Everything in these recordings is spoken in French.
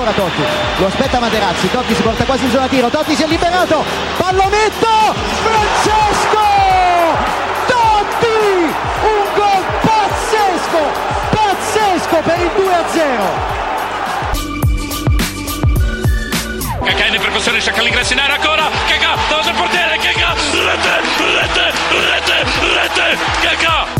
Ancora Totti, lo aspetta Materazzi, Totti si porta quasi in zona tiro, Totti si è liberato, pallonetto, Francesco! Totti! Un gol pazzesco, pazzesco per il 2-0! Cacà in percussione, cerca l'ingresso in area ancora, Cacà, davanti al portiere, Cacà, rete, rete, rete, rete, Cacà!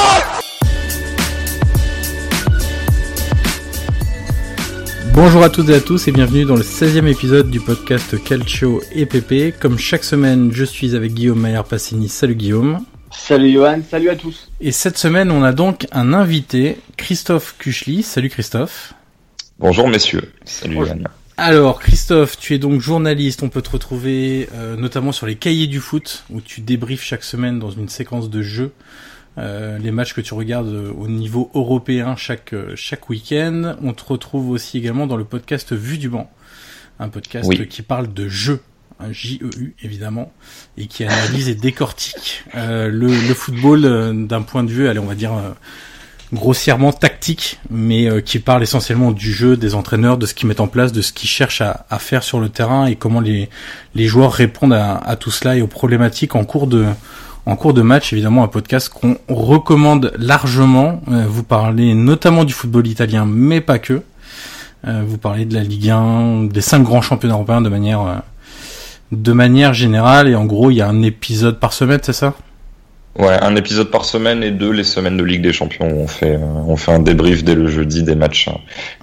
Bonjour à toutes et à tous et bienvenue dans le 16e épisode du podcast Calcio et PP. Comme chaque semaine, je suis avec Guillaume Maillard Passini. Salut Guillaume. Salut Johan, salut à tous. Et cette semaine, on a donc un invité, Christophe Kuchli. Salut Christophe. Bonjour messieurs. Salut Bonjour. Johan. Alors Christophe, tu es donc journaliste, on peut te retrouver euh, notamment sur les cahiers du foot, où tu débriefes chaque semaine dans une séquence de jeux euh, les matchs que tu regardes euh, au niveau européen chaque, euh, chaque week-end. On te retrouve aussi également dans le podcast Vue du banc, un podcast Oui. qui parle de jeux, un J-E-U évidemment, et qui analyse et décortique euh, le, le football euh, d'un point de vue, allez on va dire... euh, grossièrement tactique, mais qui parle essentiellement du jeu, des entraîneurs, de ce qu'ils mettent en place, de ce qu'ils cherchent à, à faire sur le terrain et comment les, les joueurs répondent à, à tout cela et aux problématiques en cours de en cours de match. Évidemment, un podcast qu'on recommande largement. Euh, vous parlez notamment du football italien, mais pas que. Euh, vous parlez de la Ligue 1, des cinq grands championnats européens de manière euh, de manière générale. Et en gros, il y a un épisode par semaine, c'est ça? Ouais, un épisode par semaine et deux les semaines de Ligue des Champions. où On fait, on fait un débrief dès le jeudi des matchs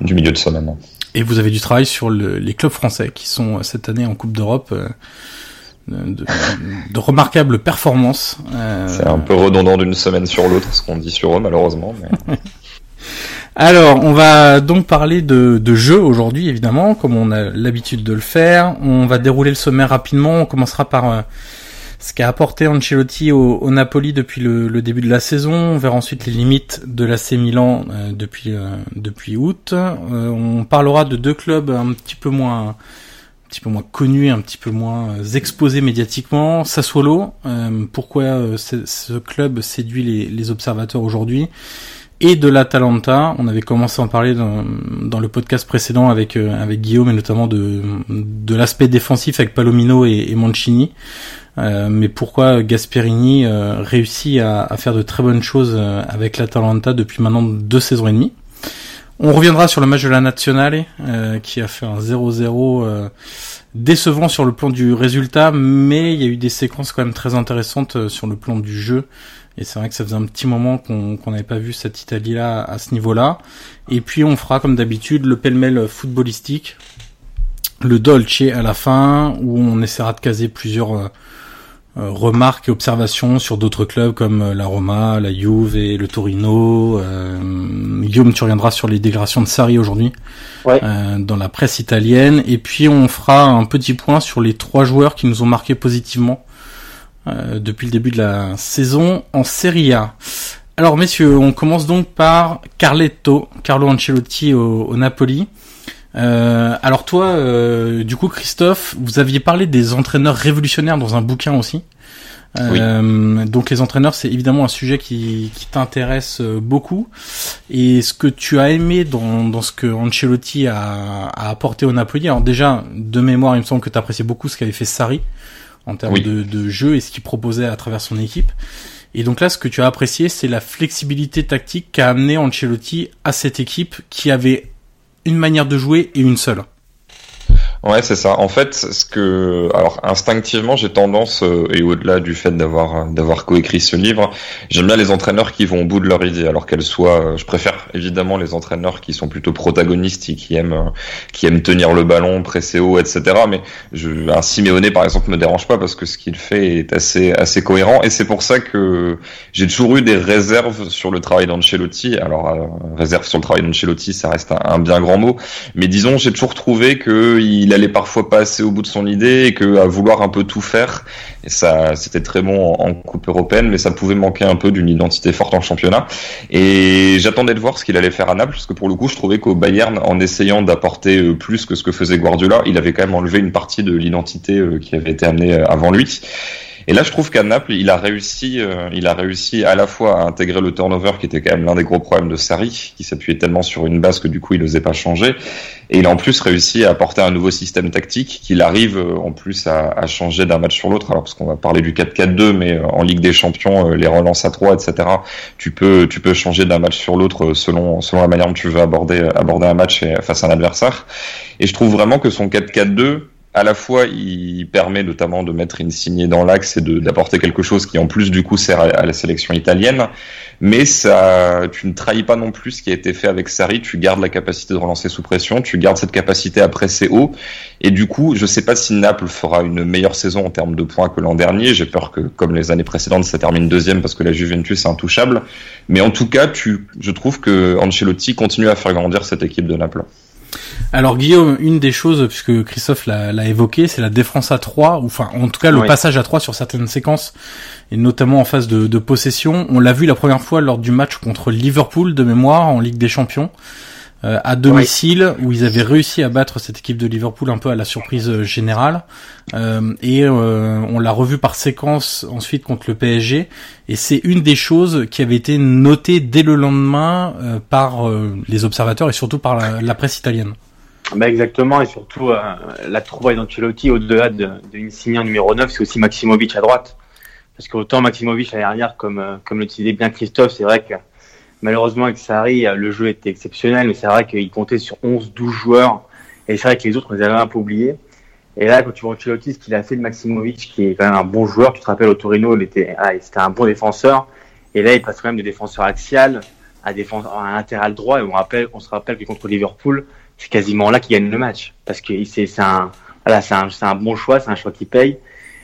du milieu de semaine. Et vous avez du travail sur le- les clubs français qui sont cette année en Coupe d'Europe. De, de remarquables performances. Euh, C'est un peu redondant d'une semaine sur l'autre ce qu'on dit sur eux malheureusement. Mais... Alors, on va donc parler de, de jeux aujourd'hui, évidemment, comme on a l'habitude de le faire. On va dérouler le sommaire rapidement. On commencera par euh, ce qu'a apporté Ancelotti au, au Napoli depuis le, le début de la saison. On verra ensuite les limites de l'AC Milan euh, depuis euh, depuis août. On parlera de deux clubs un petit peu moins petit peu moins connus, un petit peu moins euh, exposés médiatiquement. Sassuolo, euh, pourquoi euh, ce, club séduit les, les observateurs aujourd'hui? Et de l'Atalanta. On avait commencé à en parler dans, dans le podcast précédent avec euh, avec Guillaume et notamment de de l'aspect défensif avec Palomino et, et Mancini. Mais pourquoi Gasperini réussit à, à, faire de très bonnes choses avec l'Atalanta depuis maintenant deux saisons et demie? On reviendra sur le match de la Nationale qui a fait un 0-0 décevant sur le plan du résultat, mais il y a eu des séquences quand même très intéressantes sur le plan du jeu et c'est vrai que ça faisait un petit moment qu'on n'avait pas vu cette Italie-là à ce niveau-là. Et puis on fera comme d'habitude le pêle-mêle footballistique, le Dolce à la fin, où on essaiera de caser plusieurs euh, euh, remarques et observations sur d'autres clubs comme euh, la Roma, la Juve et le Torino. Guillaume, tu reviendras sur les dégradations de Sarri aujourd'hui dans la presse italienne. Et puis on fera un petit point sur les trois joueurs qui nous ont marqué positivement euh, depuis le début de la saison en Serie A. Alors messieurs, on commence donc par Carletto, Carlo Ancelotti au, Napoli. Euh, alors toi, euh, du coup Christophe, vous aviez parlé des entraîneurs révolutionnaires dans un bouquin aussi. Donc les entraîneurs, c'est évidemment un sujet qui, t'intéresse beaucoup. Et ce que tu as aimé dans, ce que Ancelotti a, a apporté au Napoli, alors déjà, de mémoire, il me semble que tu appréciais beaucoup ce qu'avait fait Sarri en termes de, jeu et ce qu'il proposait à travers son équipe. Et donc là, ce que tu as apprécié, c'est la flexibilité tactique qu'a amené Ancelotti à cette équipe qui avait une manière de jouer et une seule. Ouais, c'est ça. En fait, ce que, alors instinctivement, j'ai tendance, euh, et au-delà du fait d'avoir d'avoir coécrit ce livre, j'aime bien les entraîneurs qui vont au bout de leur idée, alors qu'elles soient. Euh, je préfère évidemment les entraîneurs qui sont plutôt protagonistes et qui aiment euh, qui aiment tenir le ballon, presser haut, etc. Mais je, un Simeone par exemple me dérange pas parce que ce qu'il fait est assez assez cohérent, et c'est pour ça que j'ai toujours eu des réserves sur le travail d'Ancelotti. Alors réserve sur le travail d'Ancelotti, ça reste un, un, bien grand mot, mais disons j'ai toujours trouvé que il il allait parfois pas assez au bout de son idée et que à vouloir un peu tout faire, et ça, c'était très bon en, coupe européenne, mais ça pouvait manquer un peu d'une identité forte en championnat. Et j'attendais de voir ce qu'il allait faire à Naples, parce que pour le coup, je trouvais qu'au Bayern, en essayant d'apporter euh, plus que ce que faisait Guardiola, il avait quand même enlevé une partie de l'identité euh, qui avait été amenée euh, avant lui. Et là, je trouve qu'à Naples, il a réussi, euh, il a réussi à la fois à intégrer le turnover, qui était quand même l'un des gros problèmes de Sarri, qui s'appuyait tellement sur une base que du coup, il n'osait pas changer. Et il a en plus réussi à apporter un nouveau système tactique, qu'il arrive euh, en plus à, à changer d'un match sur l'autre. Alors parce qu'on va parler du 4-4-2, mais euh, en Ligue des Champions, les relances à 3, etc. Tu peux, tu peux changer d'un match sur l'autre selon, selon la manière dont tu veux aborder, aborder un match face à un adversaire. Et je trouve vraiment que son 4-4-2 à la fois, il permet notamment de mettre une signée dans l'axe et d'apporter quelque chose qui, en plus, du coup, sert à, la sélection italienne. Mais ça, tu ne trahis pas non plus ce qui a été fait avec Sarri. Tu gardes la capacité de relancer sous pression, tu gardes cette capacité à presser haut. Et du coup, je ne sais pas si Naples fera une meilleure saison en termes de points que l'an dernier. J'ai peur que, comme les années précédentes, ça termine deuxième parce que la Juventus est intouchable. Mais en tout cas, tu, je trouve que Ancelotti continue à faire grandir cette équipe de Naples. Alors Guillaume, une des choses, puisque Christophe l'a évoqué, c'est la défense à 3, ou enfin en tout cas le passage à 3 sur certaines séquences, et notamment en phase de, de possession. On l'a vu la première fois lors du match contre Liverpool de mémoire en Ligue des Champions. Euh, à domicile où ils avaient réussi à battre cette équipe de Liverpool un peu à la surprise euh, générale. Euh, et euh, on l'a revu par séquence ensuite contre le PSG et c'est une des choses qui avait été notée dès le lendemain par les observateurs et surtout par la, presse italienne. Bah exactement. Et surtout la trouvaille d'Ancelotti au-delà de, de numéro 9 c'est aussi Maximovic à droite. Parce qu'autant Maximovic à l'arrière comme comme le disait bien Christophe c'est vrai que Malheureusement, avec Sarri, le jeu était exceptionnel, mais c'est vrai qu'il comptait sur 11-12 joueurs. Et c'est vrai que les autres, on les avait un peu oubliés. Et là, quand tu vois Ancelotti, ce qu'il a fait de Maximovic, qui est quand même un bon joueur, tu te rappelles au Torino, il était, ah, c'était un bon défenseur. Et là, il passe quand même de défenseur axial à défenseur à latéral droit. Et on rappelle, on se rappelle que contre Liverpool, c'est quasiment là qu'il gagne le match. Parce que c'est, un, voilà, un, c'est un bon choix, c'est un choix qui paye.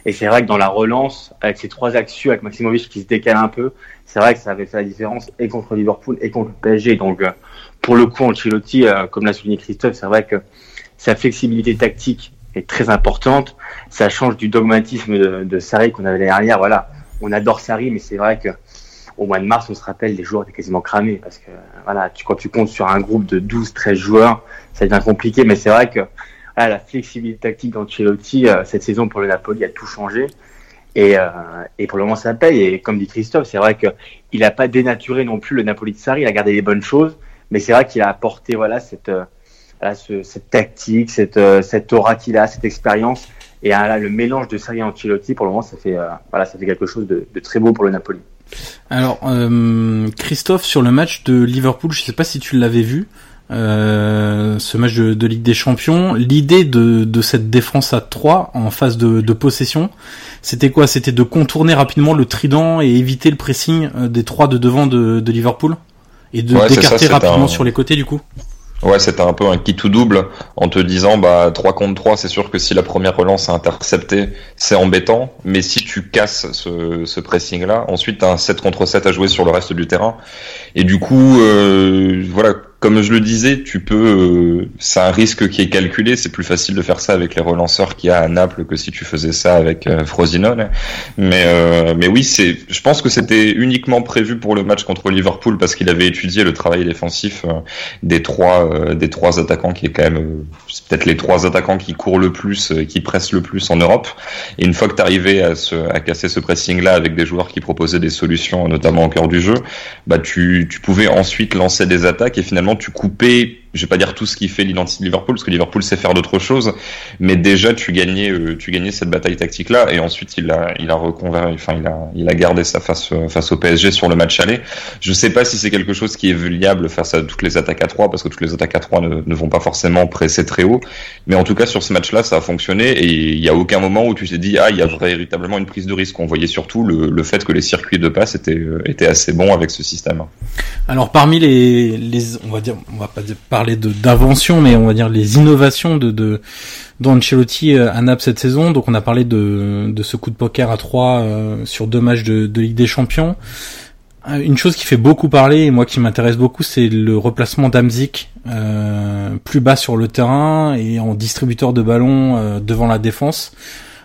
Et c'est vrai que dans la relance, avec ces trois actions, avec Maximovic qui se décale un peu, c'est vrai que ça avait fait la différence et contre Liverpool et contre le PSG. Donc, euh, pour le coup, Ancelotti, euh, comme l'a souligné Christophe, c'est vrai que sa flexibilité tactique est très importante. Ça change du dogmatisme de, Sarri qu'on avait derrière. Voilà, on adore Sarri, mais c'est vrai que au mois de mars, on se rappelle, les joueurs étaient quasiment cramés parce que voilà, tu, quand tu comptes sur un groupe de 12-13 joueurs, ça devient compliqué. Mais c'est vrai que la flexibilité tactique d'Ancelotti euh, cette saison pour le Napoli a tout changé. Et, euh, et pour le moment, ça paye. Et comme dit Christophe, c'est vrai qu'il n'a pas dénaturé non plus le Napoli de Sarri. Il a gardé les bonnes choses, mais c'est vrai qu'il a apporté voilà cette euh, cette tactique, cette cette aura qu'il a, cette expérience. Et là, le mélange de Sarri et Ancelotti, pour le moment, ça fait voilà, ça fait quelque chose de, de, très beau pour le Napoli. Alors, Christophe, sur le match de Liverpool, je ne sais pas si tu l'avais vu. Euh, ce match de, de, Ligue des Champions. L'idée de, de, cette défense à 3 en phase de, de possession, c'était quoi? C'était de contourner rapidement le trident et éviter le pressing euh, des trois de devant de, Liverpool? Et de d'écarter rapidement sur les côtés du coup? Ouais, c'était un peu un qui tout double en te disant bah 3 contre 3, c'est sûr que si la première relance est interceptée, c'est embêtant, mais si tu casses ce, ce pressing là, ensuite tu as un 7 contre 7 à jouer sur le reste du terrain. Et du coup euh, voilà, comme je le disais, tu peux, euh, c'est un risque qui est calculé. C'est plus facile de faire ça avec les relanceurs qu'il y a à Naples que si tu faisais ça avec euh, Frosinone. Mais, euh, mais oui, c'est, je pense que c'était uniquement prévu pour le match contre Liverpool parce qu'il avait étudié le travail défensif des trois, des trois attaquants qui est quand même, c'est peut-être les trois attaquants qui courent le plus, qui pressent le plus en Europe. Et une fois que tu arrivais à, à casser ce pressing-là avec des joueurs qui proposaient des solutions, notamment au cœur du jeu, bah tu, tu pouvais ensuite lancer des attaques et finalement tu coupais je vais pas dire tout ce qui fait l'identité de Liverpool, parce que Liverpool sait faire d'autres choses, mais déjà tu gagnais, euh, tu gagnais cette bataille tactique là, et ensuite il a, il a reconverti, enfin il a, il a gardé sa face euh, face au PSG sur le match aller. Je sais pas si c'est quelque chose qui est viable face à toutes les attaques à 3 parce que toutes les attaques à 3 ne, ne vont pas forcément presser très haut, mais en tout cas sur ce match-là, ça a fonctionné, et il y a aucun moment où tu t'es dit ah il y a véritablement une prise de risque. On voyait surtout le, fait que les circuits de passe étaient, euh, étaient assez bons avec ce système. Alors parmi les, on va dire, on va pas parler de d'invention, mais on va dire les innovations de, de d'Ancelotti euh, à Naples cette saison. Donc on a parlé de, de ce coup de poker à 3 euh, sur deux matchs de, de, Ligue des Champions. Euh, une chose qui fait beaucoup parler et moi qui m'intéresse beaucoup, c'est le replacement d'Amzik plus bas sur le terrain et en distributeur de ballon devant la défense.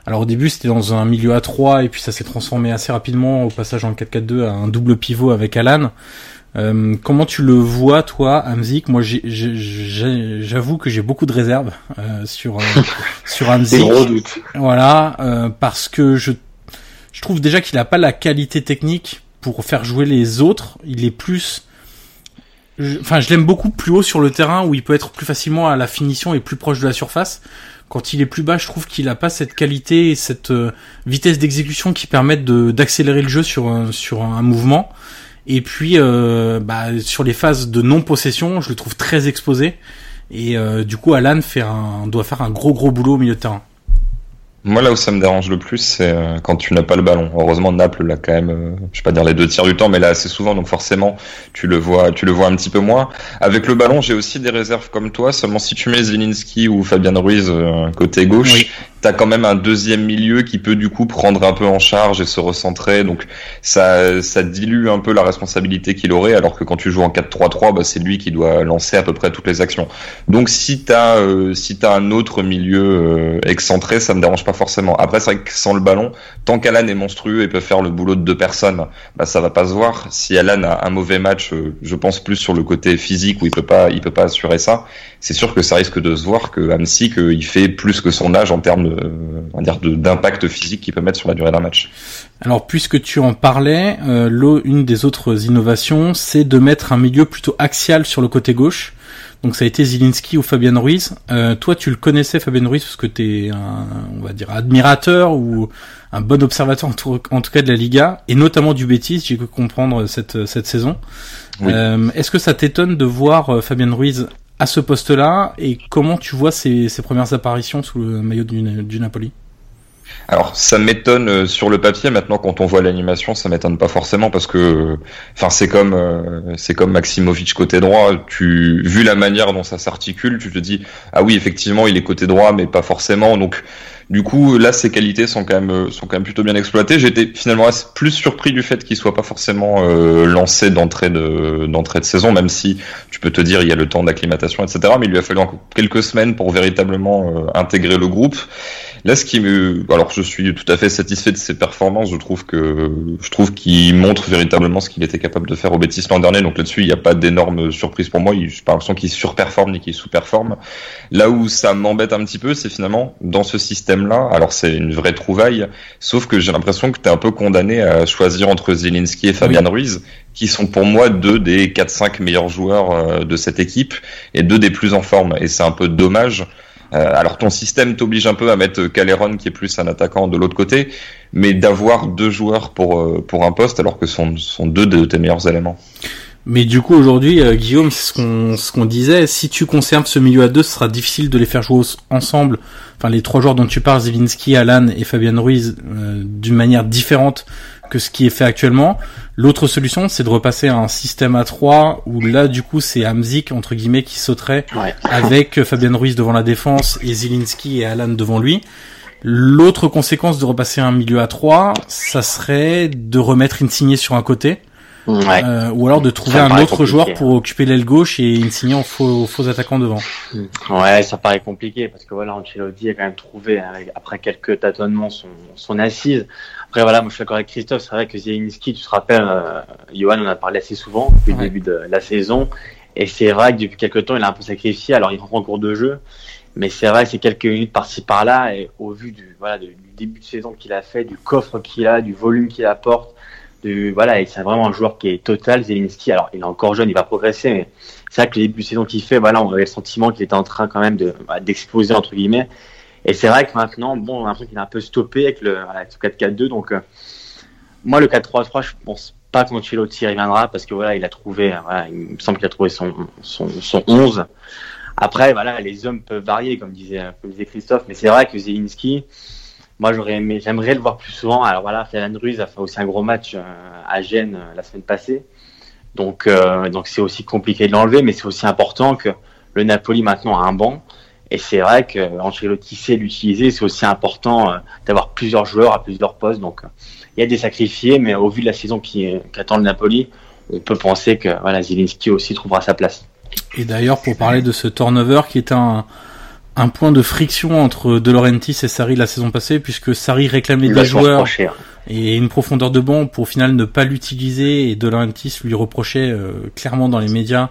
Alors au début c'était dans un milieu à 3 et puis ça s'est transformé assez rapidement au passage en 4-4-2 à un double pivot avec Alan. Euh, comment tu le vois, toi, Amzik? Moi, j'avoue que j'ai beaucoup de réserves euh, sur euh, sur Amzik. Voilà, euh, parce que je je trouve déjà qu'il a pas la qualité technique pour faire jouer les autres. Il est plus Enfin, je l'aime beaucoup plus haut sur le terrain où il peut être plus facilement à la finition et plus proche de la surface. Quand il est plus bas, je trouve qu'il a pas cette qualité et cette vitesse d'exécution qui permettent d'accélérer le jeu sur sur un mouvement. Et puis, euh, bah, sur les phases de non-possession, je le trouve très exposé. Et euh, du coup, Alan fait un, doit faire un gros gros boulot au milieu de terrain. Moi, là où ça me dérange le plus, c'est euh, quand tu n'as pas le ballon. Heureusement, Naples l'a quand même, je vais pas dire les deux tiers du temps, mais là assez souvent, donc forcément, tu le vois, tu le vois un petit peu moins. Avec le ballon, j'ai aussi des réserves comme toi. Seulement, si tu mets Zelinski ou Fabian Ruiz côté gauche, t'as quand même un deuxième milieu qui peut du coup prendre un peu en charge et se recentrer. Donc, ça, dilue un peu la responsabilité qu'il aurait, alors que quand tu joues en 4-3-3, bah, c'est lui qui doit lancer à peu près toutes les actions. Donc, si t'as, euh, si t'as un autre milieu excentré, ça me dérange pas forcément. Après, c'est vrai que sans le ballon, tant qu'Alan est monstrueux et peut faire le boulot de deux personnes, bah, ça va pas se voir. Si Alan a un mauvais match, euh, je pense plus sur le côté physique où il peut pas, il peut pas assurer ça. C'est sûr que ça risque de se voir que Amsi, il fait plus que son âge en termes d'impact physique qu'il peut mettre sur la durée d'un match. Alors, puisque tu en parlais, euh, une des autres innovations, c'est de mettre un milieu plutôt axial sur le côté gauche. Donc ça a été Zilinski ou Fabien Ruiz. Euh, toi, tu le connaissais Fabien Ruiz parce que tu es un, on va dire, admirateur ou un bon observateur en tout, cas de la Liga et notamment du Betis. J'ai pu comprendre cette cette saison. Euh, Est-ce que ça t'étonne de voir euh, Fabien Ruiz à ce poste-là et comment tu vois ses, premières apparitions sous le maillot du, du Napoli? Alors ça m'étonne euh, sur le papier. Maintenant, quand on voit l'animation, ça m'étonne pas forcément parce que, enfin, c'est comme euh, c'est comme Maximovic côté droit. Tu vu la manière dont ça s'articule, tu te dis ah oui effectivement il est côté droit, mais pas forcément. Donc du coup, là, ses qualités sont quand même euh, sont quand même plutôt bien exploitées. J'étais finalement plus surpris du fait qu'il soit pas forcément euh, lancé d'entrée de saison, même si tu peux te dire il y a le temps d'acclimatation, etc. Mais il lui a fallu encore quelques semaines pour véritablement euh, intégrer le groupe. Là, ce qui alors je suis tout à fait satisfait de ses performances. Je trouve que, je qu'il montre véritablement ce qu'il était capable de faire au Betis l'an dernier. Donc là-dessus, il n'y a pas d'énorme surprise pour moi. Je n'ai pas l'impression qu'il surperforme ni qu'il sous-performe. Là où ça m'embête un petit peu, c'est finalement dans ce système-là. Alors c'est une vraie trouvaille, sauf que j'ai l'impression que tu es un peu condamné à choisir entre Zelinski et Fabian Ruiz, qui sont pour moi deux des 4-5 meilleurs joueurs euh, de cette équipe et deux des plus en forme. Et c'est un peu dommage euh, alors ton système t'oblige un peu à mettre Caleron qui est plus un attaquant de l'autre côté, mais d'avoir deux joueurs pour, euh, pour un poste alors que ce sont, sont deux de tes meilleurs éléments. Mais du coup aujourd'hui, euh, Guillaume, c'est ce qu'on ce qu'on disait. Si tu conserves ce milieu à deux, ce sera difficile de les faire jouer ensemble. Enfin, les trois joueurs dont tu parles, Zelinski, Alan et Fabian Ruiz, d'une manière différente que ce qui est fait actuellement. L'autre solution, c'est de repasser à un système à 3 où là, du coup, c'est Hamzik, entre guillemets, qui sauterait avec Fabien Ruiz devant la défense et Zilinski et Alan devant lui. L'autre conséquence de repasser à un milieu à 3, ça serait de remettre Insigné sur un côté. Euh, ou alors de trouver un autre joueur pour occuper l'aile gauche et Insigné en faux, faux attaquant devant. Ouais, ça paraît compliqué parce que voilà, Ancelotti a quand même trouvé, après quelques tâtonnements, son, son assise. Après, voilà, moi je suis d'accord avec Christophe. C'est vrai que Zielinski, tu te rappelles, euh, Johan, on a parlé assez souvent depuis le début de la saison. Et c'est vrai que depuis quelques temps, il a un peu sacrifié. Alors, il rentre en cours de jeu. Mais c'est vrai que c'est quelques minutes par-ci par-là. Et au vu du, voilà, du début de saison qu'il a fait, du coffre qu'il a, du volume qu'il apporte, voilà, et c'est vraiment un joueur qui est total, Zelinski. Alors, il est encore jeune, il va progresser, mais c'est vrai que le début de saison qu'il fait, voilà, on avait le sentiment qu'il était en train quand même de, bah, d'exploser, entre guillemets. Et c'est vrai que maintenant, bon, on a l'impression qu'il est un peu stoppé avec le, 4-4-2. Donc, euh, moi, le 4-3-3, je pense pas qu'Ancelotti reviendra parce que voilà, il a trouvé, voilà, il me semble qu'il a trouvé son, son, son 11. Après, voilà, les hommes peuvent varier, comme disait Christophe, mais c'est vrai que Zelinski, moi, j'aurais aimé, j'aimerais le voir plus souvent. Alors voilà, Fernand Ruiz a fait aussi un gros match euh, à Gênes euh, la semaine passée. Donc, donc c'est aussi compliqué de l'enlever, mais c'est aussi important que le Napoli maintenant a un banc. Et c'est vrai qu'Ancelotti sait l'utiliser. C'est aussi important euh, d'avoir plusieurs joueurs à plusieurs postes. Donc, euh, il y a des sacrifiés, mais au vu de la saison qui, attend le Napoli, on peut penser que voilà, Zielinski aussi trouvera sa place. Et d'ailleurs, pour parler de ce turnover qui est un, un point de friction entre De Laurentiis et Sarri la saison passée, puisque Sarri réclamait des joueurs et une profondeur de banc pour au final ne pas l'utiliser et De Laurentiis lui reprochait euh, clairement dans les médias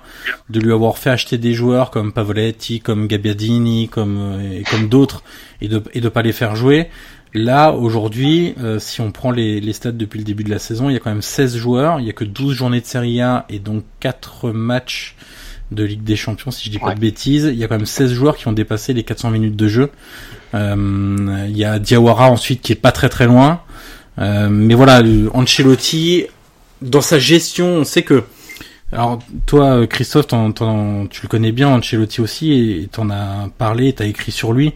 de lui avoir fait acheter des joueurs comme Pavoletti, comme Gabbiadini, comme euh, et comme d'autres et de et de pas les faire jouer. Là, aujourd'hui, euh, si on prend les, les stats depuis le début de la saison, il y a quand même 16 joueurs, il y a que 12 journées de Serie A et donc 4 matchs de Ligue des Champions, si je dis pas de bêtises. Il y a quand même 16 joueurs qui ont dépassé les 400 minutes de jeu. Euh, il y a Diawara ensuite qui est pas très très loin. Euh, mais voilà, Ancelotti, dans sa gestion, on sait que... Alors toi, Christophe, tu le connais bien, Ancelotti aussi, et t'en as parlé, t'as écrit sur lui.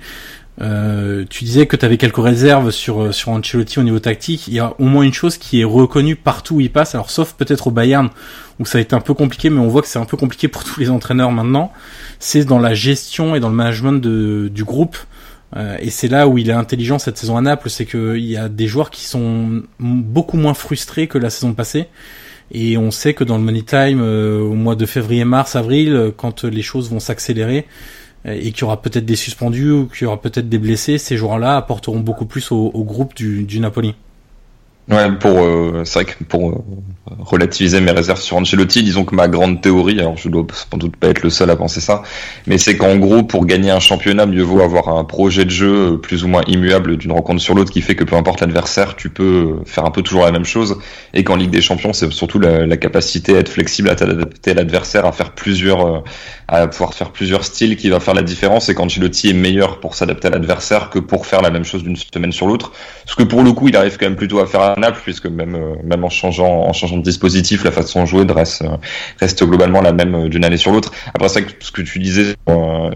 Euh, tu disais que tu avais quelques réserves sur sur Ancelotti au niveau tactique. Il y a au moins une chose qui est reconnue partout où il passe. Alors sauf peut-être au Bayern où ça a été un peu compliqué, mais on voit que c'est un peu compliqué pour tous les entraîneurs maintenant. C'est dans la gestion et dans le management de, du groupe. Euh, et c'est là où il est intelligent cette saison à Naples, c'est qu'il y a des joueurs qui sont beaucoup moins frustrés que la saison passée. Et on sait que dans le Money Time, euh, au mois de février, mars, avril, quand les choses vont s'accélérer, et qu'il y aura peut-être des suspendus ou qu'il y aura peut-être des blessés, ces joueurs-là apporteront beaucoup plus au, au groupe du, du Napoli. Ouais, pour euh, c'est vrai que pour euh, relativiser mes réserves sur Ancelotti, disons que ma grande théorie, alors je dois sans doute pas être le seul à penser ça, mais c'est qu'en gros pour gagner un championnat, mieux vaut avoir un projet de jeu plus ou moins immuable d'une rencontre sur l'autre qui fait que peu importe l'adversaire, tu peux faire un peu toujours la même chose, et qu'en Ligue des Champions, c'est surtout la, capacité à être flexible, à t'adapter à l'adversaire, à faire plusieurs, euh, à pouvoir faire plusieurs styles qui va faire la différence, et qu'Ancelotti est meilleur pour s'adapter à l'adversaire que pour faire la même chose d'une semaine sur l'autre, parce que pour le coup, il arrive quand même plutôt à faire Naples, puisque même euh, même en changeant en changeant de dispositif, la façon de jouer reste euh, reste globalement la même euh, d'une année sur l'autre. Après ça, ce que tu disais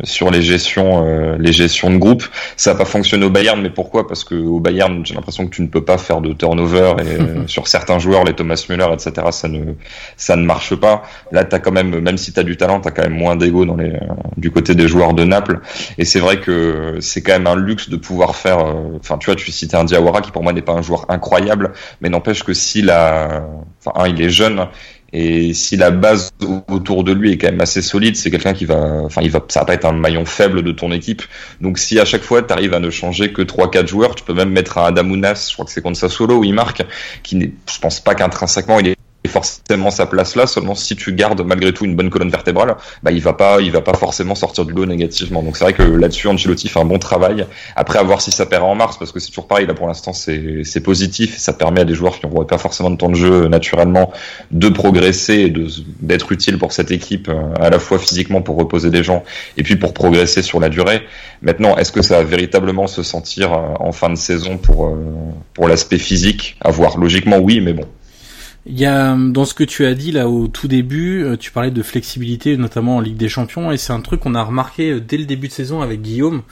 sur les gestions les gestions de groupe, ça n'a pas fonctionné au Bayern, mais pourquoi? Parce que au Bayern, j'ai l'impression que tu ne peux pas faire de turnover et sur certains joueurs, les Thomas Müller, etc. Ça ne ça ne marche pas. Là, t'as quand même même si t'as du talent, t'as quand même moins d'ego dans les du côté des joueurs de Naples. Et c'est vrai que c'est quand même un luxe de pouvoir faire. Enfin, tu vois, tu citais un Diawara qui pour moi n'est pas un joueur incroyable, mais n'empêche que s'il a, enfin, il est jeune Et si la base autour de lui est quand même assez solide, c'est quelqu'un qui va, enfin, il va, ça va pas être un maillon faible de ton équipe. Donc si à chaque fois tu arrives à ne changer que 3-4 joueurs, tu peux même mettre un Adamounas, je crois que c'est contre solo où il marque, qui n'est, je pense pas qu'intrinsèquement il est forcément sa place là. Seulement si tu gardes malgré tout une bonne colonne vertébrale, bah il va pas, il va pas forcément sortir du lot négativement. Donc c'est vrai que là-dessus Ancelotti fait un bon travail. Après à voir si ça perd en mars parce que c'est toujours pareil là pour l'instant c'est c'est positif et ça permet à des joueurs qui n'ont pas forcément de temps de jeu naturellement de progresser et de d'être utile pour cette équipe euh, à la fois physiquement pour reposer des gens et puis pour progresser sur la durée. Maintenant est-ce que ça va véritablement se sentir euh, en fin de saison pour euh, pour l'aspect physique? À voir. Logiquement oui, mais bon il y a dans ce que tu as dit là au tout début, euh, tu parlais de flexibilité notamment en Ligue des Champions et c'est un truc qu'on a remarqué euh, dès le début de saison avec Guillaume.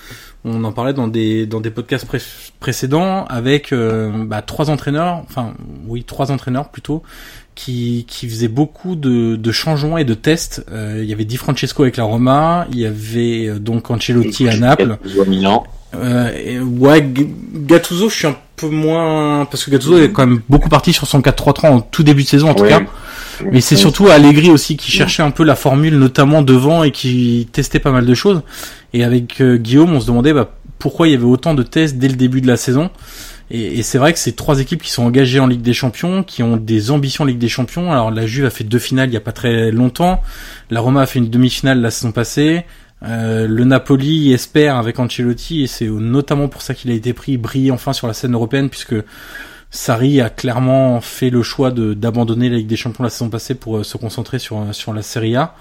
On en parlait dans des dans des podcasts précédents avec euh, bah, trois entraîneurs, enfin oui trois entraîneurs plutôt qui qui faisaient beaucoup de, de changements et de tests. il y avait Di Francesco avec la Roma, il y avait donc Ancelotti à Naples. Euh, ouais, Gattuso, je suis un peu moins parce que Gattuso est quand même beaucoup parti sur son 4-3-3 en tout début de saison en tout cas. Mais c'est surtout Allegri aussi qui cherchait un peu la formule, notamment devant et qui testait pas mal de choses. Et avec euh, Guillaume, on se demandait bah, pourquoi il y avait autant de tests dès le début de la saison. Et, et c'est vrai que c'est trois équipes qui sont engagées en Ligue des Champions, qui ont des ambitions en Ligue des Champions. Alors la Juve a fait deux finales il y a pas très longtemps. La Roma a fait une demi-finale la saison passée. Euh, le Napoli espère avec Ancelotti et c'est notamment pour ça qu'il a été pris briller enfin sur la scène européenne puisque Sarri a clairement fait le choix d'abandonner la Ligue des Champions la saison passée pour euh, se concentrer sur sur la Serie A.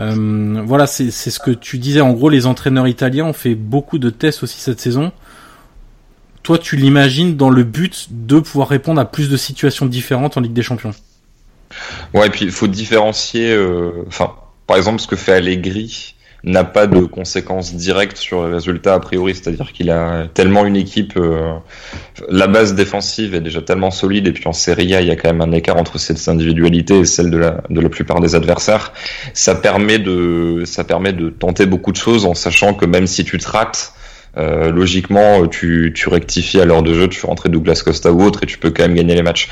Euh, voilà, c'est ce que tu disais. En gros, les entraîneurs italiens ont fait beaucoup de tests aussi cette saison. Toi, tu l'imagines dans le but de pouvoir répondre à plus de situations différentes en Ligue des Champions? Ouais, et puis il faut différencier. Enfin, par exemple, ce que fait Allegri n'a pas de conséquences directes sur les résultats a priori, c'est-à-dire qu'il a tellement une équipe, euh, la base défensive est déjà tellement solide et puis en Serie A il y a quand même un écart entre cette individualité et celle de la, de la plupart des adversaires. Ça permet de, ça permet de tenter beaucoup de choses en sachant que même si tu te rates, euh, logiquement, tu, tu rectifies à l'heure de jeu, tu fais rentrer Douglas Costa ou autre et tu peux quand même gagner les matchs.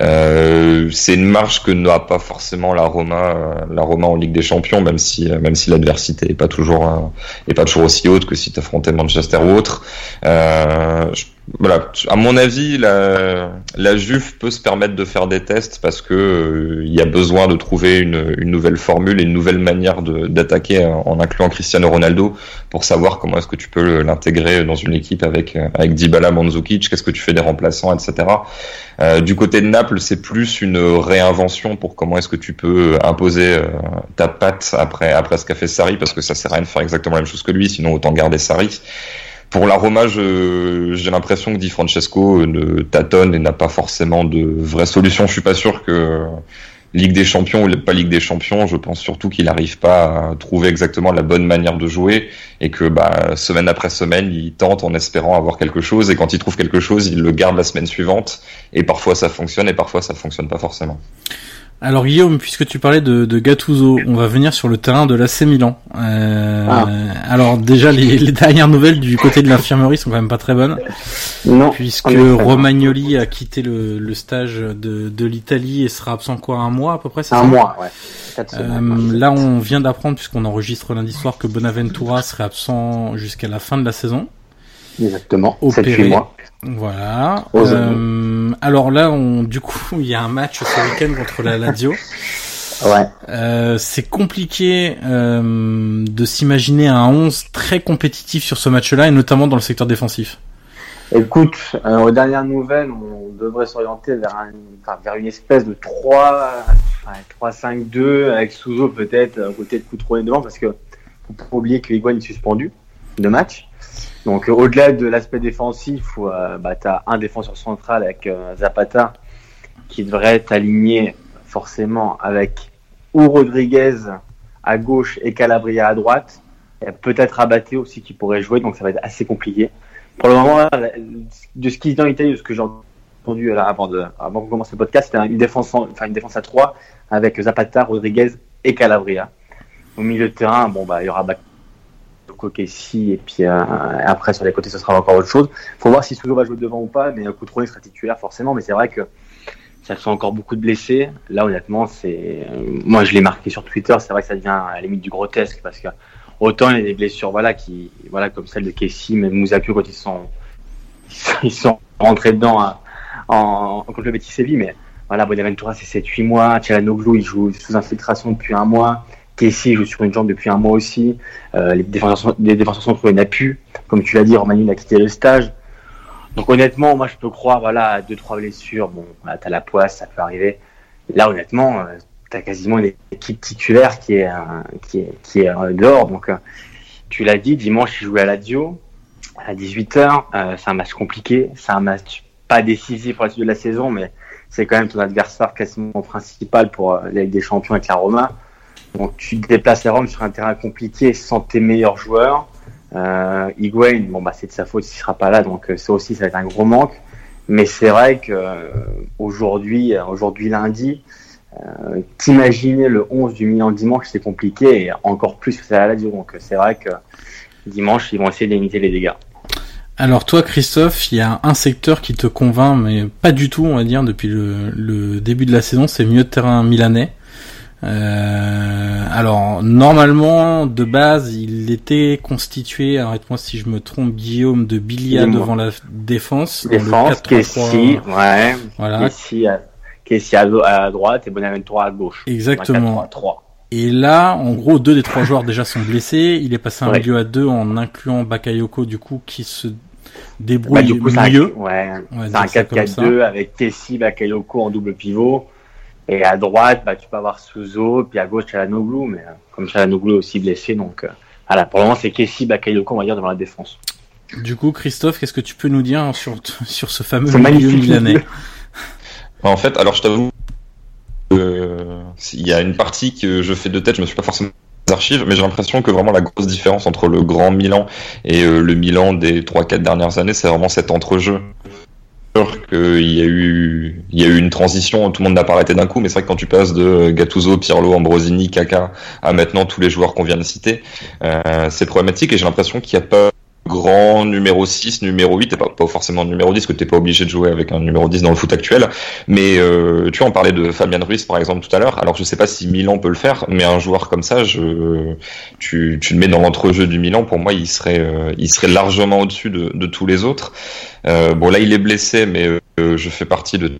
Euh, c'est une marge que n'a pas forcément la Roma, euh, la Roma en Ligue des Champions, même si même si l'adversité est pas toujours est pas toujours aussi haute que si tu affrontais Manchester ou autre. Je voilà, à mon avis, la, la Juve peut se permettre de faire des tests parce que euh, il y a besoin de trouver une, une, nouvelle formule et une nouvelle manière d'attaquer en incluant Cristiano Ronaldo pour savoir comment est-ce que tu peux l'intégrer dans une équipe avec avec Dybala, Mandzukic, qu'est-ce que tu fais des remplaçants, etc. Euh, du côté de Naples, c'est plus une réinvention pour comment est-ce que tu peux imposer euh, ta patte après après ce qu'a fait Sarri parce que ça sert à rien de faire exactement la même chose que lui, sinon autant garder Sarri. Pour la Roma, j'ai l'impression que Di Francesco euh, ne tâtonne et n'a pas forcément de vraie solution. Je suis pas sûr que Ligue des Champions ou pas Ligue des Champions, je pense surtout qu'il n'arrive pas à trouver exactement la bonne manière de jouer et que bah, semaine après semaine, il tente en espérant avoir quelque chose et quand il trouve quelque chose, il le garde la semaine suivante et parfois ça fonctionne et parfois ça fonctionne pas forcément. Alors Guillaume, puisque tu parlais de, de Gattuso, on va venir sur le terrain de l'AC Milan. Euh, ah. Alors déjà, les, dernières nouvelles du côté de l'infirmerie sont quand même pas très bonnes. Non. Puisque Romagnoli a quitté le, stage de, de l'Italie et sera absent quoi un mois à peu près. Un mois, ouais. Euh, là, on vient d'apprendre puisqu'on enregistre lundi soir que Bonaventura serait absent jusqu'à la fin de la saison. Exactement. Opéré. mois. Voilà. Euh, alors là, on, du coup, il y a un match ce week-end contre la Lazio. Ouais. Euh, c'est compliqué euh, de s'imaginer un 11 très compétitif sur ce match-là, et notamment dans le secteur défensif. Écoute, aux dernières nouvelles, on devrait s'orienter vers, un, enfin, vers une espèce de 3, 3-5-2 avec Souzo peut-être à côté de Coutronnet devant, parce que faut pas oublier que Higuain est suspendu de match. Donc au-delà de l'aspect défensif, euh, bah, tu as un défenseur central avec euh, Zapata qui devrait être aligné forcément avec ou Rodriguez à gauche et Calabria à droite. A peut-être Abaté aussi qui pourrait jouer, donc ça va être assez compliqué. Pour le moment, de ce qui se dit en Italie, de ce que j'ai entendu avant, de, avant qu'on commence le podcast, c'était une défense, enfin, une défense à 3 avec Zapata, Rodriguez et Calabria. Au milieu de terrain, bon, bah, il y aura Kokessi et puis euh, après sur les côtés ce sera encore autre chose. Faut voir si Souzo va jouer devant ou pas, mais Coutronnet sera titulaire forcément. Mais c'est vrai que ça fait encore beaucoup de blessés. Là, honnêtement, c'est, moi, je l'ai marqué sur Twitter. C'est vrai que ça devient à la limite du grotesque parce que autant il y a des blessures, voilà, qui, voilà, comme celle de Kessie, même Moussaku quand ils sont, ils sont rentrés dedans hein, en, contre le Betis Séville, mais voilà, Bonaventura, c'est 7-8 mois. Tchalanoglu, il joue sous infiltration depuis un mois. Kessie joue sur une jambe depuis un mois aussi. Euh, les défenseurs, les défenseurs centraux, il n'a plus. Comme tu l'as dit, Romagnoli a quitté le stage. Donc honnêtement, moi je peux croire voilà à deux trois blessures. Bon, t'as la poisse, ça peut arriver. Là honnêtement, euh, t'as quasiment une équipe titulaire qui est euh, qui est qui est dehors. Donc tu l'as dit, dimanche il jouait à Lazio à 18h. Euh, c'est un match compliqué, c'est un match pas décisif pour la suite de la saison, mais c'est quand même ton adversaire quasiment principal pour la Ligue des Champions avec la Roma. Donc tu te déplaces à Rome sur un terrain compliqué sans tes meilleurs joueurs. Euh, Higuain, bon bah c'est de sa faute s'il sera pas là, donc euh, ça aussi ça va être un gros manque. Mais c'est vrai que euh, euh, aujourd'hui lundi, t'imaginer le 11 du Milan dimanche c'est compliqué et encore plus que ça à la Lazio. Donc c'est vrai que dimanche ils vont essayer de limiter les dégâts. Alors toi, Christophe, il y a un secteur qui te convainc, mais pas du tout, on va dire, depuis le, début de la saison, c'est milieu de terrain milanais. Euh, alors normalement, de base, il était constitué, arrête-moi si je me trompe, Guillaume de Bilia devant la défense. Défense, 4-3-3. Kessie, ouais, Voilà. Kessie à, à, à droite et Bonaventura à gauche. Exactement. 3 Et là, en gros, deux des trois joueurs déjà sont blessés. Il est passé un Ouais. milieu à deux en incluant Bakayoko, du coup, qui se Bah, débrouille du coup, c'est un, mieux. ouais, c'est dire un ça comme 4-4-2 avec Kessie, Bakayoko en double pivot. Et à droite, bah, tu peux avoir Suzo, puis à gauche, Chalanoglu, mais euh, comme Chalanoglu est aussi blessé, donc euh, voilà, pour le moment, c'est Kessie, Bakayoko, on va dire, devant la défense. Du coup, Christophe, qu'est-ce que tu peux nous dire sur, sur ce fameux milieu milanais? En fait, alors je t'avoue, euh, il y a une partie que je fais de tête, je me suis pas forcément les archives, mais j'ai l'impression que vraiment la grosse différence entre le grand Milan et euh, le Milan des 3-4 dernières années, c'est vraiment cet entrejeu. Qu'il y a eu, il y a eu une transition, tout le monde n'a pas arrêté d'un coup, mais c'est vrai que quand tu passes de Gattuso, Pirlo, Ambrosini, Kaka à maintenant tous les joueurs qu'on vient de citer, euh, c'est problématique et j'ai l'impression qu'il n'y a pas grand numéro 6, numéro 8, et pas, forcément numéro 10, que t'es pas obligé de jouer avec un numéro 10 dans le foot actuel. Mais euh, tu vois, on parlait de Fabien Ruiz par exemple tout à l'heure. Alors je sais pas si Milan peut le faire, mais un joueur comme ça, je, tu, tu le mets dans l'entrejeu du Milan. Pour moi, il serait, euh, il serait largement au-dessus de, de tous les autres. Euh, bon là, il est blessé, mais euh, je fais partie de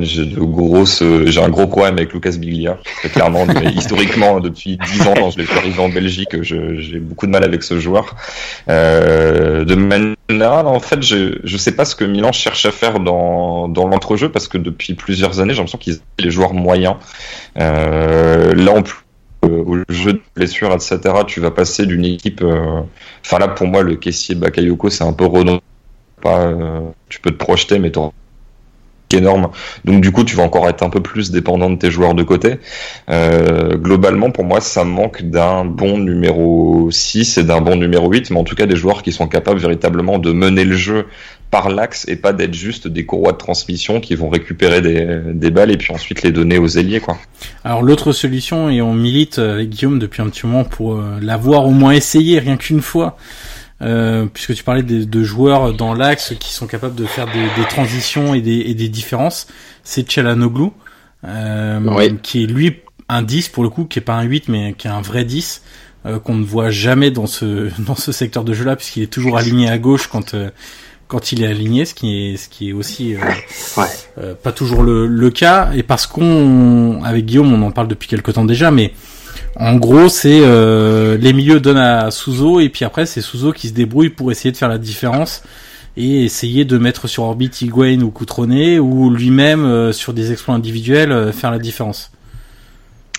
j'ai de grosses, j'ai un gros problème avec Lucas Biglia. Clairement, mais historiquement, depuis 10 ans, quand je l'ai fait arriver en Belgique, j'ai beaucoup de mal avec ce joueur. Euh, de manière générale, en fait, je je sais pas ce que Milan cherche à faire dans dans l'entrejeu parce que depuis plusieurs années, j'ai l'impression qu'ils ont les joueurs moyens. Euh, là, en plus, euh, au jeu de blessure, etc., tu vas passer d'une équipe. euh, Enfin là, pour moi, le caissier Bakayoko, c'est un peu redondant. Pas, euh, tu peux te projeter, mais t'auras énorme. Donc du coup, tu vas encore être un peu plus dépendant de tes joueurs de côté. Euh, globalement, pour moi, ça manque d'un bon numéro 6 et d'un bon numéro 8, mais en tout cas des joueurs qui sont capables véritablement de mener le jeu par l'axe et pas d'être juste des courroies de transmission qui vont récupérer des, balles et puis ensuite les donner aux ailiers. Quoi. Alors l'autre solution, et on milite avec Guillaume depuis un petit moment pour euh, l'avoir au moins essayé rien qu'une fois, euh, puisque tu parlais de, de joueurs dans l'axe qui sont capables de faire des, des transitions et des, et des différences, c'est Chalanoglu, euh, Oui. qui est lui un 10 pour le coup, qui est pas un 8 mais qui est un vrai 10, euh, qu'on ne voit jamais dans ce dans ce secteur de jeu là, puisqu'il est toujours aligné à gauche quand euh, quand il est aligné, ce qui est ce qui est aussi euh, Ouais. euh, pas toujours le, le cas, et parce qu'on, avec Guillaume, on en parle depuis quelque temps déjà, mais en gros, c'est euh, les milieux donnent à Souzo, et puis après, c'est Souzo qui se débrouille pour essayer de faire la différence et essayer de mettre sur orbite Higuain ou Coutronnet, ou lui-même, euh, sur des exploits individuels, euh, faire la différence.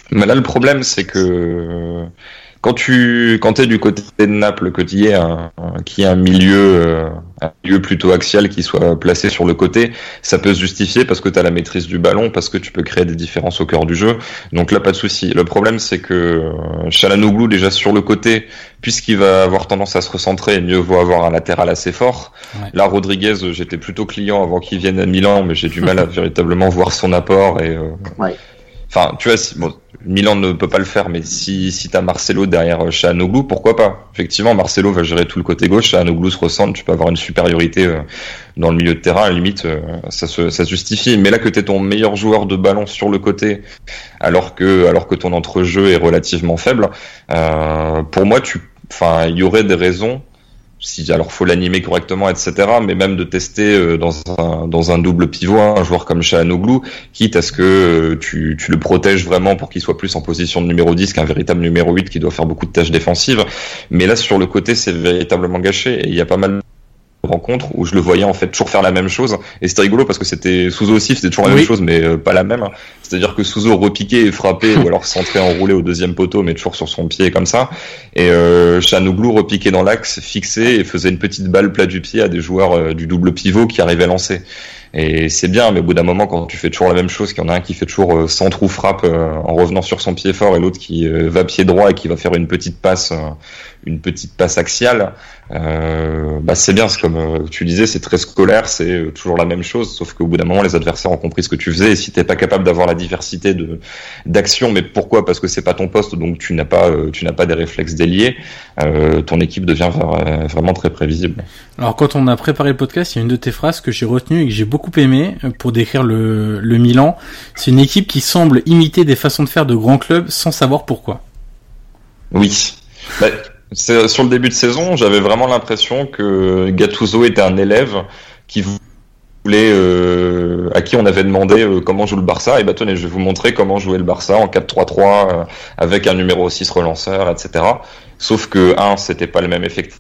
Mais là, le problème, c'est que quand tu quand es du côté de Naples, que tu y aies un, y ait un milieu, euh, un milieu plutôt axial qui soit placé sur le côté, ça peut se justifier parce que tu as la maîtrise du ballon, parce que tu peux créer des différences au cœur du jeu. Donc là, pas de souci. Le problème, c'est que euh, Chalanoglu, déjà sur le côté, puisqu'il va avoir tendance à se recentrer, mieux vaut avoir un latéral assez fort. Ouais. Là, Rodriguez, j'étais plutôt client avant qu'il vienne à Milan, mais j'ai du mal à véritablement voir son apport et euh, Ouais. Enfin, tu vois, Milan ne peut pas le faire, mais si, si tu as Marcelo derrière Chahanoglu, euh, pourquoi pas? Effectivement, Marcelo va gérer tout le côté gauche, Chahanoglu se ressent, tu peux avoir une supériorité euh, dans le milieu de terrain, à limite, euh, ça se ça justifie. Mais là que tu es ton meilleur joueur de ballon sur le côté, alors que, alors que ton entrejeu est relativement faible, pour moi, tu, enfin, il y aurait des raisons si alors faut l'animer correctement, etc. Mais même de tester euh, dans un double pivot un joueur comme Chahanoglu, quitte à ce que euh, tu, tu le protèges vraiment pour qu'il soit plus en position de numéro 10 qu'un véritable numéro 8 qui doit faire beaucoup de tâches défensives. Mais là sur le côté c'est véritablement gâché et il y a pas mal rencontre où je le voyais en fait toujours faire la même chose. Et c'était rigolo parce que c'était Souzo aussi c'était toujours la même chose mais euh, pas la même. C'est-à-dire que Souzo repiquait et frappait ou alors centrait enroulé au deuxième poteau mais toujours sur son pied comme ça. Et euh, Chanouglou repiquait dans l'axe fixé et faisait une petite balle plat du pied à des joueurs euh, du double pivot qui arrivaient à lancer. Et c'est bien, mais au bout d'un moment, quand tu fais toujours la même chose, qu'il y en a un qui fait toujours euh, sans trou frappe euh, en revenant sur son pied fort et l'autre qui euh, va pied droit et qui va faire une petite passe, une petite passe axiale, bah c'est bien. C'est comme tu disais, c'est très scolaire, c'est toujours la même chose, sauf qu'au bout d'un moment, les adversaires ont compris ce que tu faisais. Et si t'es pas capable d'avoir la diversité de d'action, mais pourquoi? Parce que c'est pas ton poste, donc tu n'as pas, tu n'as pas des réflexes déliés. ton équipe devient vraiment très prévisible. Alors quand on a préparé le podcast, il y a une de tes phrases que j'ai retenue et que j'ai beaucoup aimé euh, pour décrire le, le Milan. C'est une équipe qui semble imiter des façons de faire de grands clubs sans savoir pourquoi. Oui. Bah, sur le début de saison, j'avais vraiment l'impression que Gattuso était un élève qui voulait, euh, à qui on avait demandé euh, comment joue le Barça. Et bah tenez, je vais vous montrer comment jouer le Barça en 4-3-3 avec un numéro 6 relanceur, etc. Sauf que un, c'était pas le même effectif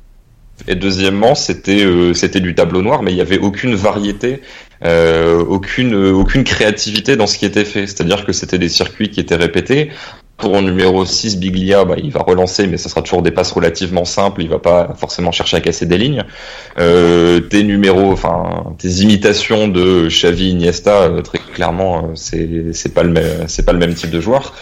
et deuxièmement, c'était euh, c'était du tableau noir, mais il n'y avait aucune variété, euh, aucune aucune créativité dans ce qui était fait. C'est-à-dire que c'était des circuits qui étaient répétés. Pour un numéro 6, Biglia, bah, il va relancer, mais ça sera toujours des passes relativement simples. Il va pas forcément chercher à casser des lignes. Euh, tes numéros, enfin tes imitations de Xavi, Iniesta, euh, très clairement, euh, c'est c'est pas le même c'est pas le même type de joueur.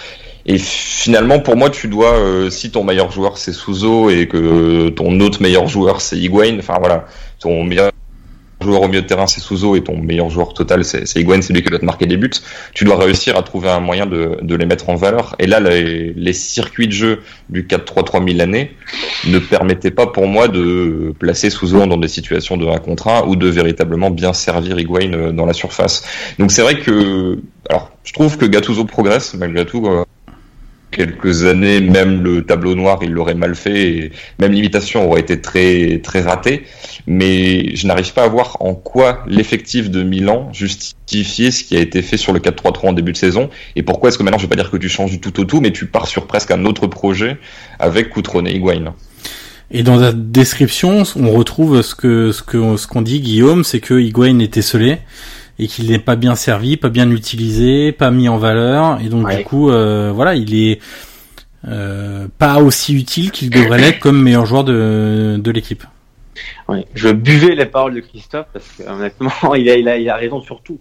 Et finalement, pour moi, tu dois, si ton meilleur joueur c'est Souzo et que ton autre meilleur joueur c'est Higuain, enfin voilà, ton meilleur joueur au milieu de terrain c'est Souzo et ton meilleur joueur total c'est Higuain, c'est lui qui doit te marquer des buts, tu dois réussir à trouver un moyen de, de les mettre en valeur. Et là, les, les circuits de jeu du 4-3-3 millanais ne permettaient pas pour moi de placer Souzo dans des situations de 1 contre 1 ou de véritablement bien servir Higuain euh, dans la surface. Donc c'est vrai que, alors, je trouve que Gattuso progresse malgré tout. Quelques années, même le tableau noir, il l'aurait mal fait, et même l'imitation aurait été très très ratée. Mais je n'arrive pas à voir en quoi l'effectif de Milan justifiait ce qui a été fait sur le 4-3-3 en début de saison, et pourquoi est-ce que maintenant, je vais pas dire que tu changes du tout au tout, mais tu pars sur presque un autre projet avec Coutrone et Higuain. Et dans la description, on retrouve ce que ce que ce qu'on dit Guillaume, c'est que Higuain était scellé et qu'il n'est pas bien servi, pas bien utilisé, pas mis en valeur, et donc du coup, euh, voilà, il est euh, pas aussi utile qu'il devrait l'être comme meilleur joueur de, de l'équipe. Ouais, je buvais les paroles de Christophe parce que honnêtement, il a, il a, il a raison sur tout.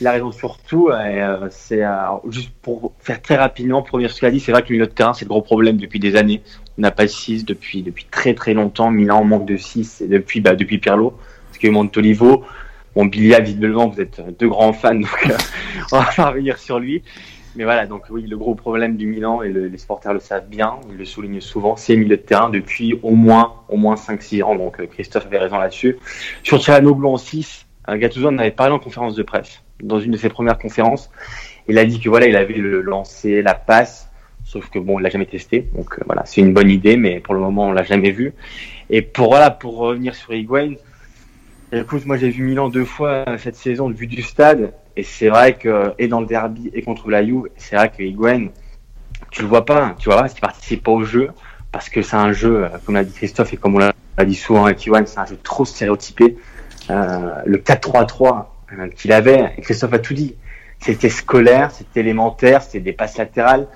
Il a raison sur tout. Euh, c'est juste pour faire très rapidement, pour revenir sur ce qu'il a dit, c'est vrai que le milieu de terrain, c'est le gros problème depuis des années. On n'a pas de 6 depuis depuis très très longtemps. Milan manque de 6 et depuis bah, depuis Pirlo, parce qu'il manque Tolivo. Bon, Bilia, visiblement, vous êtes deux grands fans, donc euh, on va pas revenir sur lui. Mais voilà, donc oui, le gros problème du Milan, et les supporters le savent bien, ils le soulignent souvent, c'est le milieu de terrain depuis au moins, au moins 5-6 ans. Donc euh, Christophe avait raison là-dessus. Sur Tchalanoglu en 6, euh, Gattuso en avait parlé en conférence de presse, dans une de ses premières conférences. Il a dit que voilà, il avait le lancer, la passe, sauf que bon, il l'a jamais testé. Donc voilà, c'est une bonne idée, mais pour le moment, on l'a jamais vu. Et pour voilà, pour revenir sur Higuain, Écoute, moi j'ai vu Milan deux fois cette saison de vue du stade, et c'est vrai que, et dans le derby et contre la Juve, c'est vrai que Higuain, tu le vois pas, tu vois pas parce qu'il participe pas au jeu, parce que c'est un jeu, euh, comme l'a dit Christophe et comme on l'a dit souvent avec Higuain, c'est un jeu trop stéréotypé. Euh, le 4-3-3 euh, qu'il avait, et Christophe a tout dit, c'était scolaire, c'était élémentaire, c'était des passes latérales.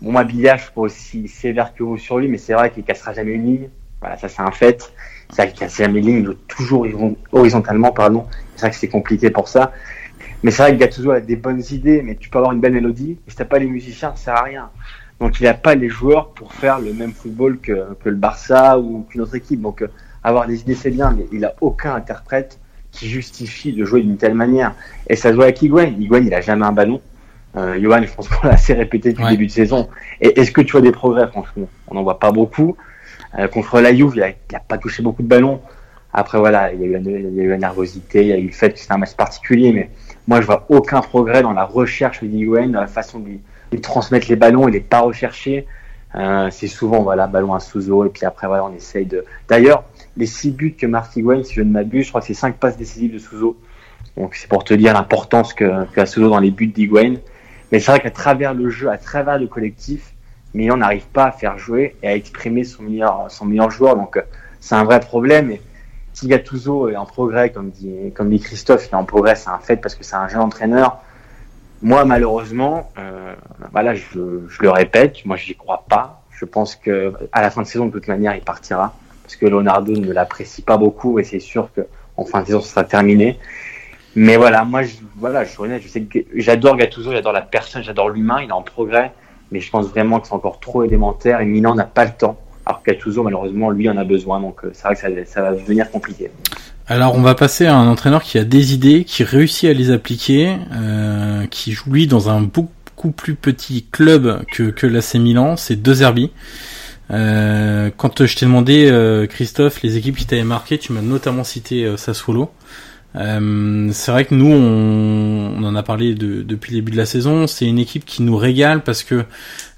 Moi, Bilia, je suis pas aussi sévère que vous sur lui, mais c'est vrai qu'il cassera jamais une ligne. Voilà, ça c'est un fait. C'est vrai qu'il casse jamais une ligne, toujours horizontalement, pardon. C'est vrai que c'est compliqué pour ça. Mais c'est vrai que Gattuso a des bonnes idées, mais tu peux avoir une belle mélodie. Et si t'as pas les musiciens, ça sert à rien. Donc il n'a pas les joueurs pour faire le même football que, que le Barça ou qu'une autre équipe. Donc euh, avoir des idées c'est bien, mais il a aucun interprète qui justifie de jouer d'une telle manière. Et ça joue avec Higuain. Higuain, il a jamais un ballon. Euh, Johan, je pense qu'on l'a assez répété depuis le début de saison. Et est-ce que tu vois des progrès, franchement? On n'en voit pas beaucoup. Euh, contre la Juve, il n'a pas touché beaucoup de ballons. Après, voilà, il y, a eu, il y a eu la nervosité, il y a eu le fait que c'est un match particulier, mais moi, je vois aucun progrès dans la recherche de Higuain, dans la façon de lui, transmettre les ballons. Il n'est pas recherché. Euh, c'est souvent, voilà, ballon à Souzo, et puis après, voilà, on essaye de. D'ailleurs, les six buts que marque Higuain, si je ne m'abuse, je crois que c'est cinq passes décisives de Souzo. Donc, c'est pour te dire l'importance que, que a Souzo dans les buts d'Higuain. Mais c'est vrai qu'à travers le jeu, à travers le collectif, Milan n'arrive pas à faire jouer et à exprimer son meilleur, son meilleur joueur. Donc, euh, c'est un vrai problème. Et si Gattuso est en progrès, comme dit, comme dit Christophe, il est en progrès, c'est un fait parce que c'est un jeune entraîneur. Moi, malheureusement, euh, voilà, je, je, le répète, moi, j'y crois pas. Je pense que à la fin de saison, de toute manière, il partira parce que Leonardo ne l'apprécie pas beaucoup et c'est sûr que en fin de saison, ce sera terminé. Mais voilà, moi, je, voilà, je suis honnête, je sais que j'adore Gattuso, j'adore la personne, j'adore l'humain, il est en progrès, mais je pense vraiment que c'est encore trop élémentaire et Milan n'a pas le temps. Alors Gattuso, malheureusement, lui en a besoin, donc euh, c'est vrai que ça, ça, va devenir compliqué. Alors on va passer à un entraîneur qui a des idées, qui réussit à les appliquer, euh, qui joue lui dans un beaucoup plus petit club que, que l'AC Milan, c'est De Zerbi. Euh, quand je t'ai demandé, euh, Christophe, les équipes qui t'avaient marqué, tu m'as notamment cité Sassuolo. Euh, c'est vrai que nous, on, on en a parlé de, depuis le début de la saison. C'est une équipe qui nous régale parce que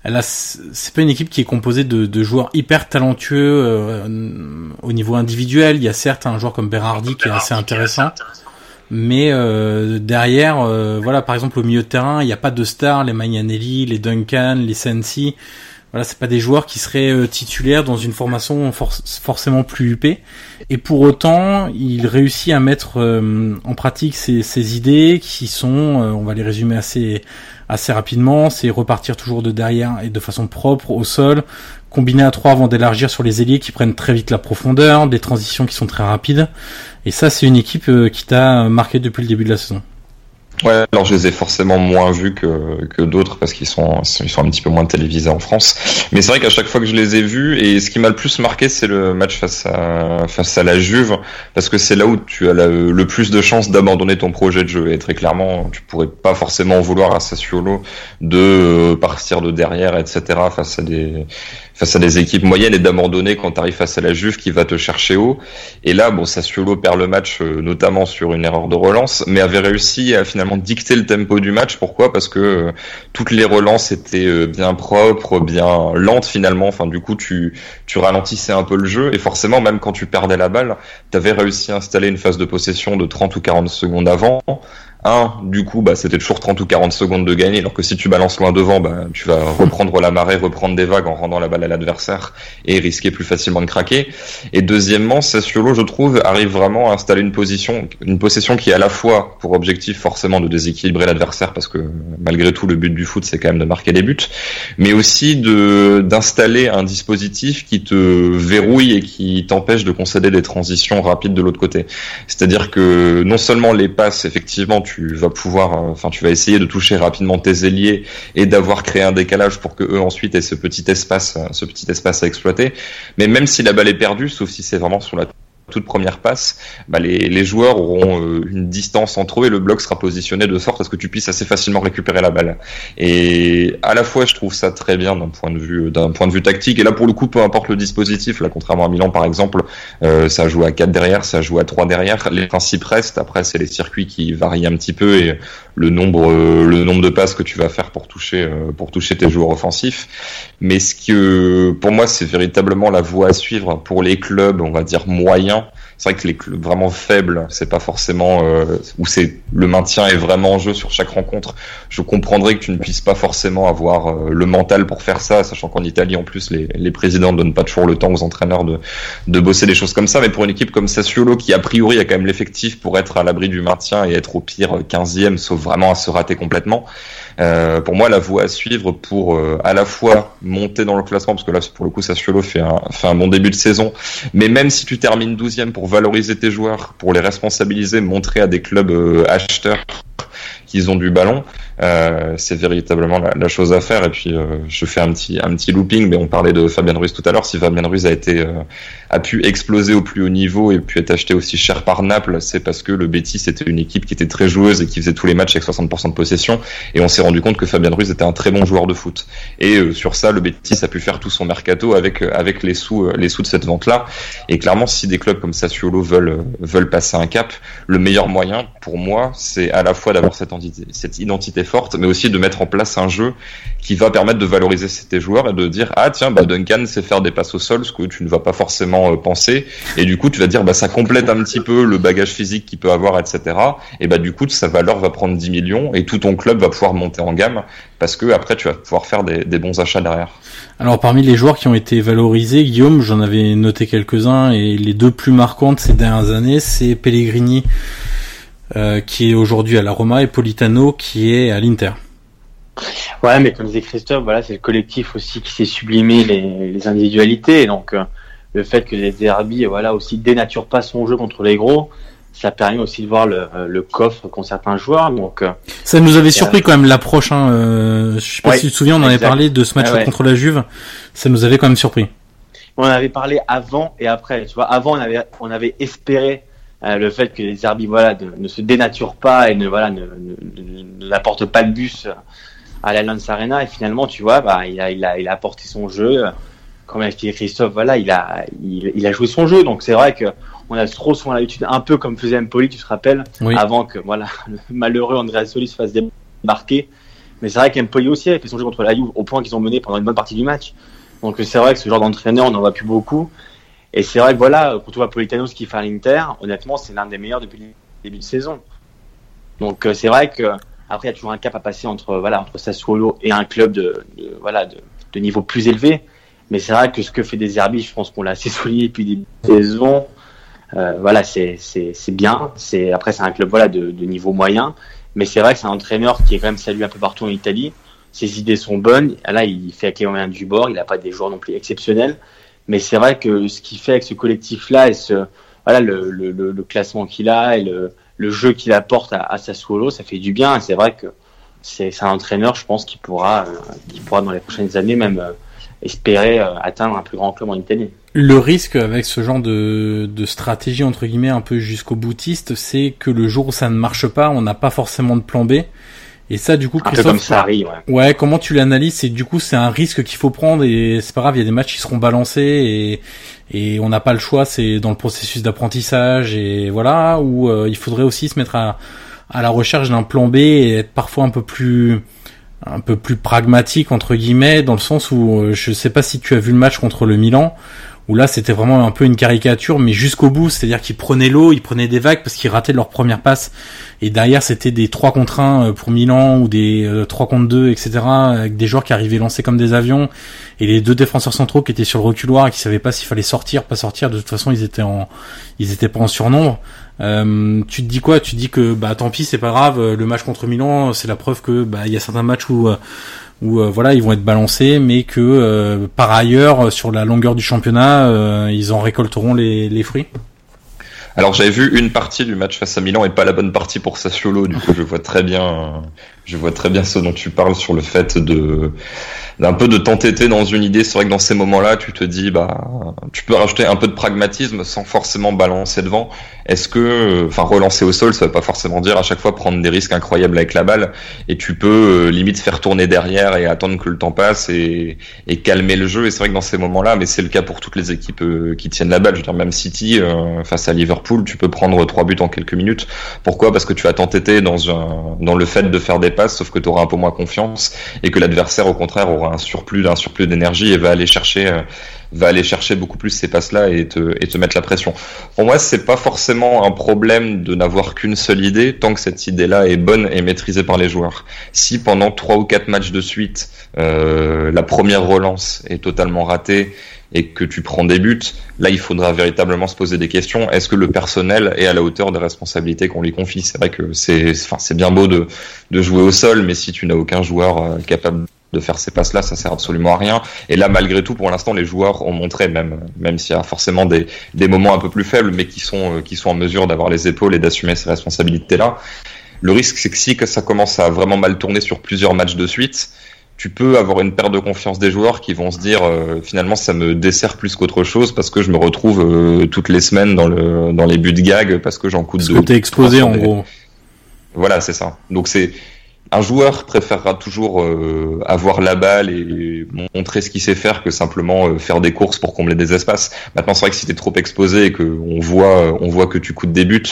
elle a, c'est pas une équipe qui est composée de, de joueurs hyper talentueux euh, au niveau individuel. Il y a certes un joueur comme Berardi qui est assez intéressant, mais euh, derrière, euh, voilà, par exemple au milieu de terrain, il n'y a pas de stars, les Magnanelli, les Duncan, les Sensi. Voilà, c'est pas des joueurs qui seraient euh, titulaires dans une formation forcément plus huppée. Et pour autant, il réussit à mettre euh, en pratique ces, idées qui sont, euh, on va les résumer assez assez rapidement, c'est repartir toujours de derrière et de façon propre au sol, combiner à trois avant d'élargir sur les ailiers qui prennent très vite la profondeur, des transitions qui sont très rapides. Et ça, c'est une équipe qui t'a marqué depuis le début de la saison. Ouais, alors je les ai forcément moins vus que, que d'autres parce qu'ils sont, ils sont un petit peu moins télévisés en France. Mais c'est vrai qu'à chaque fois que je les ai vus, et ce qui m'a le plus marqué, c'est le match face à, face à la Juve, parce que c'est là où tu as le plus de chances d'abandonner ton projet de jeu. Et très clairement, tu pourrais pas forcément vouloir à Sassuolo de euh, partir de derrière, etc. face à des, face à des équipes moyennes et d'abandonner quand tu arrives face à la Juve qui va te chercher haut. Et là, bon, Sassuolo perd le match euh, notamment sur une erreur de relance, mais avait réussi à finalement dicter le tempo du match. Pourquoi? Parce que euh, toutes les relances étaient euh, bien propres, bien lentes finalement. Enfin, du coup, tu, tu ralentissais un peu le jeu et forcément, même quand tu perdais la balle, tu avais réussi à installer une phase de possession de 30 ou 40 secondes avant un, du coup, bah, c'était toujours 30 ou 40 secondes de gagner, alors que si tu balances loin devant, bah, tu vas reprendre la marée, reprendre des vagues en rendant la balle à l'adversaire et risquer plus facilement de craquer. Et deuxièmement, Sassuolo, je trouve, arrive vraiment à installer une position, une possession qui est à la fois pour objectif forcément de déséquilibrer l'adversaire, parce que malgré tout, le but du foot, c'est quand même de marquer des buts, mais aussi de d'installer un dispositif qui te verrouille et qui t'empêche de concéder des transitions rapides de l'autre côté. C'est-à-dire que non seulement les passes, effectivement, vas pouvoir, euh, enfin, tu vas essayer de toucher rapidement tes ailiers et d'avoir créé un décalage pour que eux ensuite aient ce petit espace, ce petit espace à exploiter. Mais même si la balle est perdue, sauf si c'est vraiment sur la toute première passe, bah les, joueurs auront euh, une distance entre eux et le bloc sera positionné de sorte à ce que tu puisses assez facilement récupérer la balle. Et à la fois, je trouve ça très bien d'un point de vue d'un point de vue tactique. Et là, pour le coup, peu importe le dispositif, là, contrairement à Milan par exemple, euh, ça joue à 4 derrière, ça joue à 3 derrière. Les principes restent. Après, c'est les circuits qui varient un petit peu et le nombre euh, le nombre de passes que tu vas faire pour toucher pour toucher tes joueurs offensifs. Mais ce que pour moi, c'est véritablement la voie à suivre pour les clubs, on va dire moyens now c'est vrai que les clubs vraiment faibles, c'est pas forcément euh, où c'est le maintien est vraiment en jeu sur chaque rencontre. Je comprendrais que tu ne puisses pas forcément avoir euh, le mental pour faire ça, sachant qu'en Italie en plus les, présidents ne donnent pas toujours le temps aux entraîneurs de, de bosser des choses comme ça. Mais pour une équipe comme Sassuolo qui a priori a quand même l'effectif pour être à l'abri du maintien et être au pire 15e, sauf vraiment à se rater complètement. Euh, pour moi, la voie à suivre pour euh, à la fois monter dans le classement, parce que là, pour le coup, Sassuolo fait un, fait un bon début de saison, mais même si tu termines 12e pour valoriser tes joueurs, pour les responsabiliser, montrer à des clubs euh, acheteurs qu'ils ont du ballon, euh, c'est véritablement la, chose à faire. Et puis, euh, je fais un petit, un petit looping, mais on parlait de Fabien Ruiz tout à l'heure. Si Fabien Ruiz a été, a pu exploser au plus haut niveau et puis être acheté aussi cher par Naples, c'est parce que le Betis c'était une équipe qui était très joueuse et qui faisait tous les matchs avec 60% de possession. Et on s'est rendu compte que Fabien Ruiz était un très bon joueur de foot. Et sur ça, le Betis a pu faire tout son mercato avec, avec les sous, les sous de cette vente-là. Et clairement, si des clubs comme Sassuolo veulent, veulent passer un cap, le meilleur moyen pour moi, c'est à la fois d'avoir cette identité, cette identité forte, mais aussi de mettre en place un jeu qui va permettre de valoriser tes joueurs et de dire ah tiens bah Duncan sait faire des passes au sol, ce que tu ne vas pas forcément euh, penser, et du coup tu vas dire bah ça complète un petit peu le bagage physique qu'il peut avoir, etc. Et bah du coup sa valeur va prendre 10 millions et tout ton club va pouvoir monter en gamme parce que après tu vas pouvoir faire des, des bons achats derrière. Alors parmi les joueurs qui ont été valorisés, Guillaume, j'en avais noté quelques-uns et les deux plus marquantes ces dernières années, c'est Pellegrini euh, qui est aujourd'hui à la Roma, et Politano, qui est à l'Inter. Ouais, mais comme disait Christophe, voilà, c'est le collectif aussi qui s'est sublimé les, individualités. donc, euh, le fait que les derby, voilà, aussi dénature pas son jeu contre les gros, ça permet aussi de voir le, le coffre qu'ont certains joueurs. Donc, euh, ça nous avait surpris quand même l'approche. Hein, euh, je sais pas si tu te souviens, on en avait parlé de ce match contre la Juve. Ça nous avait quand même surpris. On en avait parlé avant et après. Tu vois, avant on avait on avait espéré euh, le fait que les arbitres voilà, ne se dénaturent pas et ne voilà ne, n'apportent pas le bus à la Lance Arena et finalement tu vois bah il a il a il a apporté son jeu comme dit Christophe voilà il a il, a joué son jeu donc c'est vrai que on a trop souvent l'habitude un peu comme faisait Empoli tu te rappelles avant que voilà le malheureux Andrea Solis se fasse débarquer mais c'est vrai qu'Empoli aussi a fait son jeu contre la Juve au point qu'ils ont mené pendant une bonne partie du match donc c'est vrai que ce genre d'entraîneur on n'en voit plus beaucoup et c'est vrai que voilà, quand on voit Politano ce qu'il fait à l'Inter, honnêtement, c'est l'un des meilleurs depuis le début de saison. Donc euh, c'est vrai que après il y a toujours un cap à passer entre voilà entre Sassuolo et un club de, voilà de, niveau plus élevé. Mais c'est vrai que ce que fait des Zerbi, je pense qu'on l'a assez souligné depuis des saisons. Euh, voilà, c'est bien. C'est après c'est un club voilà de, de niveau moyen, mais c'est vrai que c'est un entraîneur qui est quand même salué un peu partout en Italie. Ses idées sont bonnes. Là, il fait avec les moyens du bord. Il n'a pas des joueurs non plus exceptionnels. Mais c'est vrai que ce qu'il fait avec ce collectif-là et ce, voilà, le, le, le classement qu'il a et le, le jeu qu'il apporte à, à Sassuolo, ça fait du bien. c'est vrai que c'est un entraîneur, je pense, qui pourra, euh, qui pourra dans les prochaines années même euh, espérer euh, atteindre un plus grand club en Italie. Le risque avec ce genre de, de stratégie entre guillemets un peu jusqu'au boutiste, c'est que le jour où ça ne marche pas, on n'a pas forcément de plan B et ça, du coup, Christophe, comme ça arrive, ouais. ouais. comment tu l'analyses? Et du coup, c'est un risque qu'il faut prendre et c'est pas grave. Il y a des matchs qui seront balancés et et on n'a pas le choix. C'est dans le processus d'apprentissage et voilà où euh, il faudrait aussi se mettre à à la recherche d'un plan B et être parfois un peu plus un peu plus pragmatique entre guillemets dans le sens où euh, je sais pas si tu as vu le match contre le Milan où là c'était vraiment un peu une caricature mais jusqu'au bout c'est à dire qu'ils prenaient l'eau ils prenaient des vagues parce qu'ils rataient leur première passe. Et derrière c'était des 3 contre 1 euh, pour Milan ou des 3 euh, contre 2 etc avec des joueurs qui arrivaient lancés comme des avions. Et les deux défenseurs centraux qui étaient sur le reculoir et qui savaient pas s'il fallait sortir pas sortir de toute façon ils étaient en ils étaient pas en surnombre euh, tu te dis quoi? Tu te dis que bah tant pis c'est pas grave le match contre Milan c'est la preuve que bah il y a certains matchs où euh, voilà ils vont être balancés, mais que euh, par ailleurs sur la longueur du championnat euh, ils en récolteront les, les fruits? Alors j'avais vu une partie du match face à Milan et pas la bonne partie pour Sassuolo, du coup je vois très bien, je vois très bien ce dont tu parles sur le fait de d'un peu de t'entêter dans une idée. C'est vrai que dans ces moments-là, tu te dis, bah, tu peux rajouter un peu de pragmatisme sans forcément balancer devant. Est-ce que, enfin, relancer au sol, ça veut pas forcément dire à chaque fois prendre des risques incroyables avec la balle. Et tu peux euh, limite faire tourner derrière et attendre que le temps passe et, et calmer le jeu. Et c'est vrai que dans ces moments-là, mais c'est le cas pour toutes les équipes euh, qui tiennent la balle. Je veux dire, même City euh, face à Liverpool, tu peux prendre trois buts en quelques minutes. Pourquoi? Parce que tu vas t'entêter dans un, dans le fait de faire des passes, sauf que tu auras un peu moins confiance et que l'adversaire, au contraire, aura un surplus d'un surplus d'énergie et va aller chercher euh, va aller chercher beaucoup plus ces passes là et te et te mettre la pression. Pour moi, c'est pas forcément un problème de n'avoir qu'une seule idée tant que cette idée là est bonne et maîtrisée par les joueurs. Si pendant trois ou quatre matchs de suite euh, la première relance est totalement ratée et que tu prends des buts, là il faudra véritablement se poser des questions. Est-ce que le personnel est à la hauteur des responsabilités qu'on lui confie? C'est vrai que c'est, enfin, c'est bien beau de, de jouer au sol, mais si tu n'as aucun joueur euh, capable de faire ces passes-là, ça sert absolument à rien. Et là, malgré tout, pour l'instant, les joueurs ont montré, même, même s'il y a forcément des, des moments un peu plus faibles, mais qui sont, euh, qui sont en mesure d'avoir les épaules et d'assumer ces responsabilités-là. Le risque, c'est que si ça commence à vraiment mal tourner sur plusieurs matchs de suite, tu peux avoir une perte de confiance des joueurs qui vont se dire finalement ça me dessert plus qu'autre chose parce que je me retrouve toutes les semaines dans le dans les buts de gag parce que j'en coûte deux. Parce que t'es exposé en gros. Voilà, c'est ça. Donc c'est un joueur préférera toujours euh, avoir la balle et montrer ce qu'il sait faire que simplement euh, faire des courses pour combler des espaces. Maintenant, c'est vrai que si tu es trop exposé et qu'on voit, on voit que tu coûtes des buts,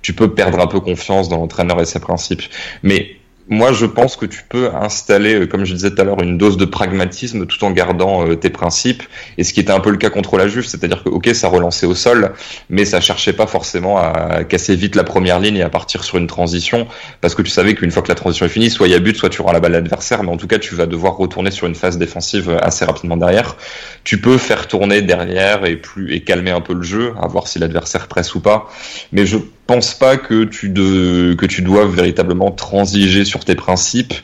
tu peux perdre un peu confiance dans l'entraîneur et ses principes. Mais moi, je pense que tu peux installer, euh, comme je disais tout à l'heure, une dose de pragmatisme tout en gardant euh, tes principes. Et ce qui était un peu le cas contre la Juve, c'est-à-dire que, ok, ça relançait au sol, mais ça cherchait pas forcément à casser vite la première ligne et à partir sur une transition, parce que tu savais qu'une fois que la transition est finie, soit il y a but, soit tu rends la balle à l'adversaire, mais en tout cas, tu vas devoir retourner sur une phase défensive assez rapidement derrière. Tu peux faire tourner derrière et plus et calmer un peu le jeu, à voir si l'adversaire presse ou pas. Mais je pense pas que tu, de, que tu dois véritablement transiger sur tes principes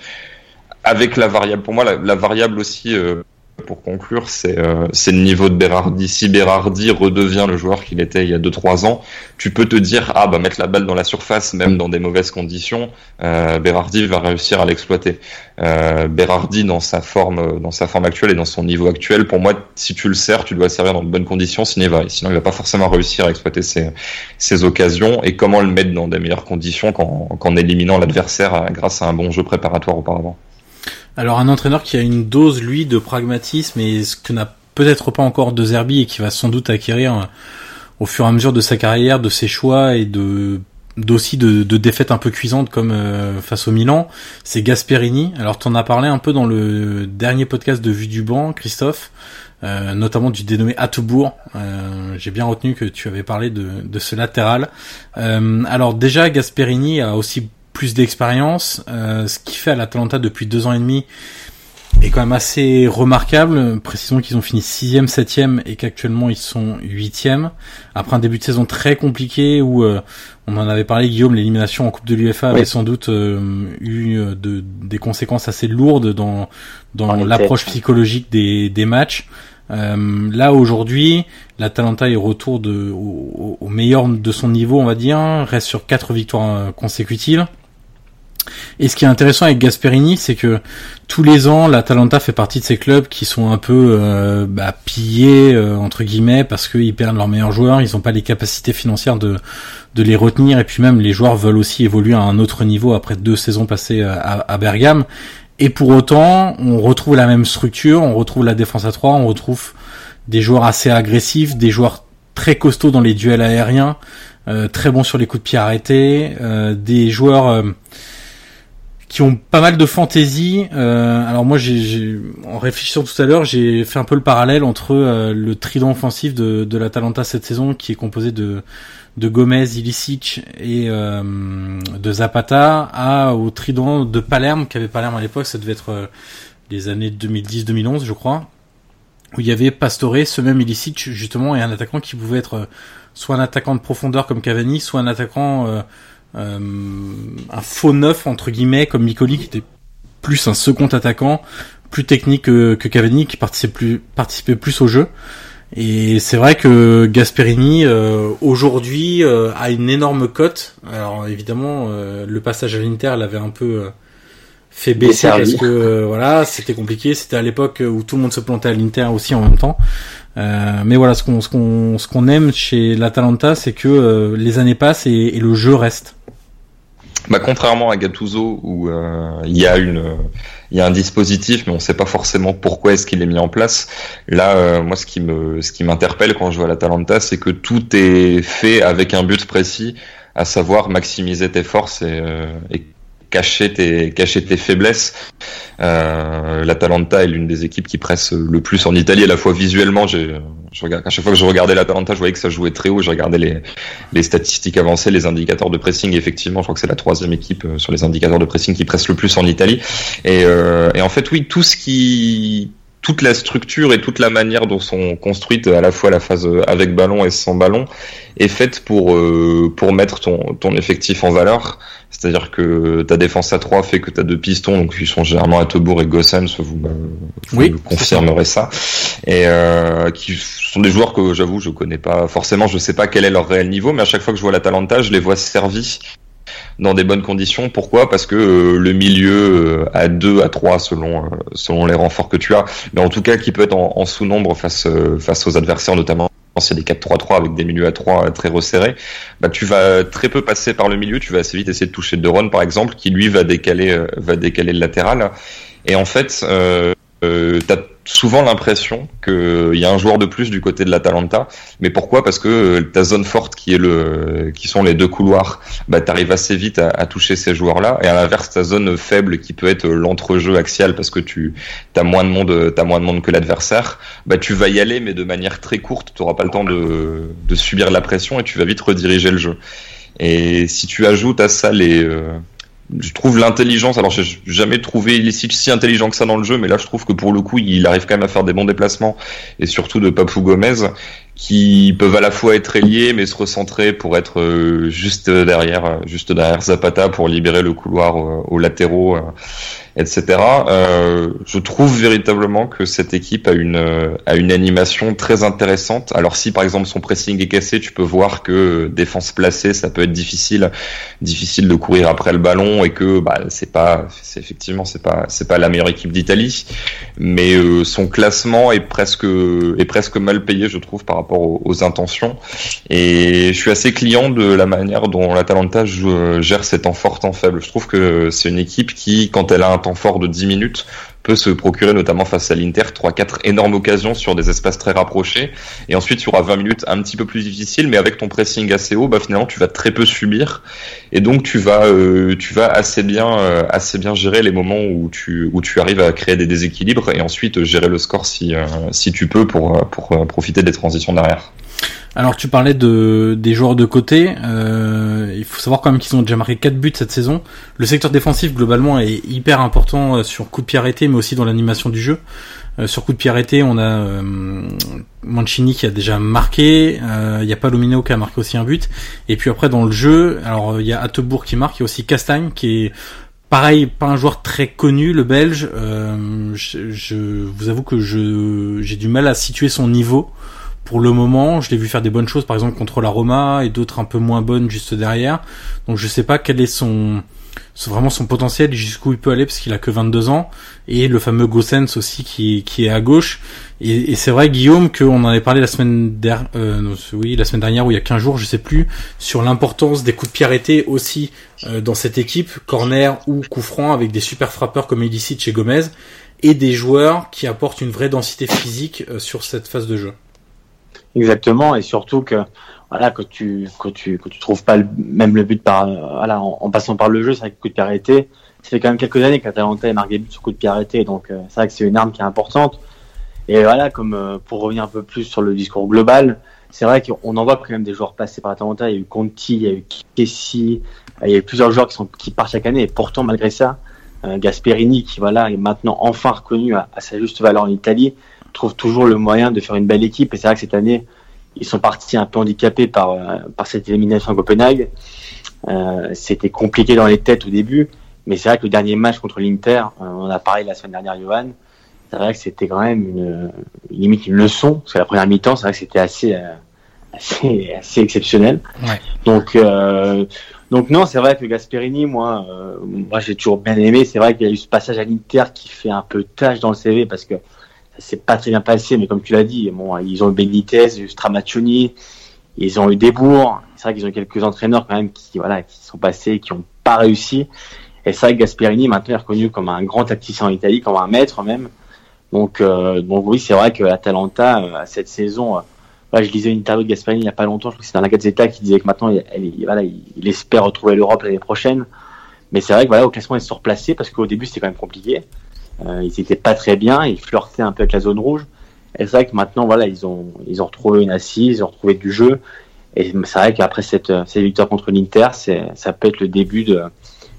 avec la variable. Pour moi, la, variable aussi, euh, pour conclure, c'est euh, le niveau de Berardi. Si Berardi redevient le joueur qu'il était il y a 2-3 ans, tu peux te dire ah bah mettre la balle dans la surface, même dans des mauvaises conditions, euh, Berardi va réussir à l'exploiter. Euh, Berardi dans sa forme, dans sa forme actuelle et dans son niveau actuel, pour moi, si tu le sers, tu dois servir dans de bonnes conditions, sinon il va, sinon il va pas forcément réussir à exploiter ses, ses occasions. Et comment le mettre dans des meilleures conditions qu'en éliminant l'adversaire grâce à un bon jeu préparatoire auparavant? Alors un entraîneur qui a une dose lui de pragmatisme et ce que n'a peut-être pas encore De Zerbi et qui va sans doute acquérir euh, au fur et à mesure de sa carrière, de ses choix et de d'aussi de, de, défaites un peu cuisantes comme euh, face au Milan, c'est Gasperini. Alors tu en as parlé un peu dans le dernier podcast de Vue du banc, Christophe, euh, notamment du dénommé Attebourg. J'ai bien retenu que tu avais parlé de, de ce latéral. alors déjà Gasperini a aussi plus d'expérience. Euh, ce qui fait à l'Atalanta depuis deux ans et demi est quand même assez remarquable. Précisons qu'ils ont fini sixième, septième et qu'actuellement ils sont huitième. Après un début de saison très compliqué où euh, on en avait parlé, Guillaume, l'élimination en Coupe de l'UEFA avait sans doute euh, eu de, des conséquences assez lourdes dans, dans l'approche psychologique des, des matchs. là aujourd'hui, l'Atalanta est retour de, au, au, meilleur de son niveau, on va dire, reste sur quatre victoires consécutives. Et ce qui est intéressant avec Gasperini, c'est que tous les ans, l'Atalanta fait partie de ces clubs qui sont un peu euh, bah, pillés euh, entre guillemets parce qu'ils perdent leurs meilleurs joueurs, ils n'ont pas les capacités financières de de les retenir et puis même les joueurs veulent aussi évoluer à un autre niveau après deux saisons passées à, à Bergame. Et pour autant, on retrouve la même structure, on retrouve la défense à 3, on retrouve des joueurs assez agressifs, des joueurs très costauds dans les duels aériens, euh, très bons sur les coups de pied arrêtés, des joueurs qui ont pas mal de fantaisie. Euh, alors moi, j'ai, en réfléchissant tout à l'heure, j'ai fait un peu le parallèle entre euh, le trident offensif de, de l'Atalanta cette saison, qui est composé de, de Gomez, Ilicic et euh, de Zapata, à au trident de Palerme, qu'avait Palerme à l'époque, ça devait être les années 2010-2011, je crois, où il y avait Pastore, ce même Ilicic justement, et un attaquant qui pouvait être soit un attaquant de profondeur comme Cavani, soit un attaquant euh, un faux neuf entre guillemets comme Micoli qui était plus un second attaquant, plus technique que, que Cavani qui participait plus, participait plus au jeu. Et c'est vrai que Gasperini euh, aujourd'hui euh, a une énorme cote. Alors évidemment, le passage à l'Inter l'avait un peu fait baisser parce que voilà, c'était compliqué. C'était à l'époque où tout le monde se plantait à l'Inter aussi en même temps. mais voilà, ce qu'on ce qu'on ce qu'on aime chez l'Atalanta, c'est que les années passent et, et, le jeu reste. Bah, contrairement à Gattuso où euh, il y a une il y a un dispositif mais on ne sait pas forcément pourquoi est-ce qu'il est mis en place. Là euh, moi ce qui me ce qui m'interpelle quand je vois l'Atalanta c'est que tout est fait avec un but précis à savoir maximiser tes forces et, euh, et cacher tes, cacher tes faiblesses. Euh, L'Atalanta est l'une des équipes qui presse le plus en Italie, à la fois visuellement. Je, je regarde, à chaque fois que je regardais l'Atalanta, je voyais que ça jouait très haut. Je regardais les, les statistiques avancées, les indicateurs de pressing. effectivement, je crois que c'est la troisième équipe euh, sur les indicateurs de pressing qui presse le plus en Italie. Et, euh, et en fait, oui, tout ce qui toute la structure et toute la manière dont sont construites à la fois la phase avec ballon et sans ballon est faite pour euh, pour mettre ton ton effectif en valeur. C'est-à-dire que ta défense à 3 fait que tu as deux pistons, donc ils sont généralement à Tebourg et Gossens, vous, vous oui, confirmerez ça. Et euh, qui sont des joueurs que j'avoue je connais pas forcément, je sais pas quel est leur réel niveau, mais à chaque fois que je vois l'Atalanta, je les vois servis dans des bonnes conditions. Pourquoi? Parce que le milieu à 2, à 3 selon selon les renforts que tu as, mais en tout cas qui peut être en, en sous-nombre face face aux adversaires notamment c'est des 4-3-3 avec des milieux à 3 très resserrés, bah tu vas très peu passer par le milieu, tu vas assez vite essayer de toucher De Ron par exemple, qui lui va décaler va décaler le latéral. Et en fait, euh, euh, t'as souvent l'impression qu'il y a un joueur de plus du côté de l'Atalanta. Mais pourquoi? Parce que euh, ta zone forte, qui est le, qui sont les deux couloirs, bah t'arrives assez vite à, toucher ces joueurs-là. Et à l'inverse, ta zone faible, qui peut être l'entrejeu axial, parce que tu as moins de monde, moins de monde que l'adversaire. Bah tu vas y aller, mais de manière très courte. Tu n'auras pas le temps de, de subir la pression et tu vas vite rediriger le jeu. Et si tu ajoutes à ça les euh, je trouve l'intelligence. Alors, j'ai jamais trouvé Ilicic si intelligent que ça dans le jeu, mais là, je trouve que pour le coup, il arrive quand même à faire des bons déplacements, et surtout de Papou Gomez, qui peuvent à la fois être liés, mais se recentrer pour être euh, juste derrière, juste derrière Zapata pour libérer le couloir aux latéraux etc. Euh, je trouve véritablement que cette équipe a une euh, a une animation très intéressante. Alors si par exemple son pressing est cassé, tu peux voir que défense placée, ça peut être difficile, difficile de courir après le ballon et que bah c'est pas, c'est effectivement c'est pas c'est pas la meilleure équipe d'Italie, mais euh, son classement est presque est presque mal payé, je trouve, par rapport aux, aux, intentions. Et je suis assez client de la manière dont l'Atalanta gère ses temps forts, temps faibles. Je trouve que c'est une équipe qui, quand elle a un temps fort de 10 minutes peut se procurer notamment face à l'Inter 3-4 énormes occasions sur des espaces très rapprochés et ensuite il y aura 20 minutes un petit peu plus difficiles mais avec ton pressing assez haut bah finalement tu vas très peu subir et donc tu vas euh, tu vas assez bien euh, assez bien gérer les moments où tu où tu arrives à créer des déséquilibres et ensuite gérer le score si euh, si tu peux pour pour profiter des transitions derrière. Alors tu parlais de des joueurs de côté. Euh, il faut savoir quand même qu'ils ont déjà marqué 4 buts cette saison. Le secteur défensif globalement est hyper important euh, sur coup de pied arrêté, mais aussi dans l'animation du jeu. Euh, sur coup de pied arrêté, on a Mancini qui a déjà marqué. Il y a Palomino qui a marqué aussi un but. Et puis après dans le jeu, alors il y a Attebourg qui marque, il y a aussi Castagne qui est Pareil, pas un joueur très connu, le Belge. je, vous avoue que j'ai du mal à situer son niveau pour le moment, je l'ai vu faire des bonnes choses, par exemple contre la Roma, et d'autres un peu moins bonnes juste derrière. Donc je sais pas quel est son, vraiment son potentiel jusqu'où il peut aller parce qu'il a que 22 ans et le fameux Gossens aussi qui, qui est à gauche et, c'est vrai Guillaume qu'on en avait parlé la semaine dernière euh, oui la semaine dernière ou il y a 15 jours je sais plus sur l'importance des coups de pied arrêtés aussi euh, dans cette équipe corner ou coup franc avec des super frappeurs comme Illicit chez Gomez et des joueurs qui apportent une vraie densité physique euh, sur cette phase de jeu. Exactement, et surtout que voilà que tu que tu que tu trouves pas le, même le but par voilà en, passant par le jeu, c'est vrai que coup de pied arrêté. Ça fait quand même quelques années qu'Atalanta marque des buts sur coup de pied arrêté, donc euh, c'est vrai que c'est une arme qui est importante. Et voilà, comme euh, pour revenir un peu plus sur le discours global, c'est vrai qu'on en voit quand même des joueurs passer par Atalanta. Il y a eu Conti, il y a eu Kessi, il y a eu plusieurs joueurs qui sont qui partent chaque année. Et pourtant, malgré ça, euh, Gasperini, qui voilà est maintenant enfin reconnu à sa juste valeur en Italie, trouve toujours le moyen de faire une belle équipe. Et c'est vrai que cette année, ils sont partis un peu handicapés par, euh, par cette élimination à Copenhague. Euh, C'était compliqué dans les têtes au début, mais c'est vrai que le dernier match contre l'Inter, euh, on a parlé la semaine dernière, Johan, c'est vrai que c'était quand même une, limite une leçon, parce que la première mi-temps, c'est vrai que c'était assez, euh, assez, assez exceptionnel. Ouais. Donc, euh, donc non, c'est vrai que Gasperini, moi, moi j'ai toujours bien aimé. C'est vrai qu'il y a eu ce passage à l'Inter qui fait un peu tâche dans le CV parce que c'est pas très bien passé, mais comme tu l'as dit, bon, ils ont eu Benitez, Stramaccioni, ils ont eu Desbourg. C'est vrai qu'ils ont quelques entraîneurs quand même qui, voilà, qui sont passés, qui ont pas réussi. Et c'est vrai que Gasperini maintenant est reconnu comme un grand tacticien en Italie, comme un maître même. Donc, euh, donc oui, c'est vrai que Atalanta euh, cette saison, euh, je lisais une interview de Gasperini il y a pas longtemps, je crois que c'est dans la Gazzetta qui disait que maintenant, il, il, espère retrouver l'Europe l'année prochaine. Mais c'est vrai que voilà, au classement, ils se sont parce qu'au début, c'était quand même compliqué. Euh, ils étaient pas très bien, ils flirtaient un peu avec la zone rouge. Et c'est vrai que maintenant, voilà, ils ont, ils ont retrouvé une assise, ils ont retrouvé du jeu. Et c'est vrai qu'après cette, cette victoire contre l'Inter, ça peut être le début de,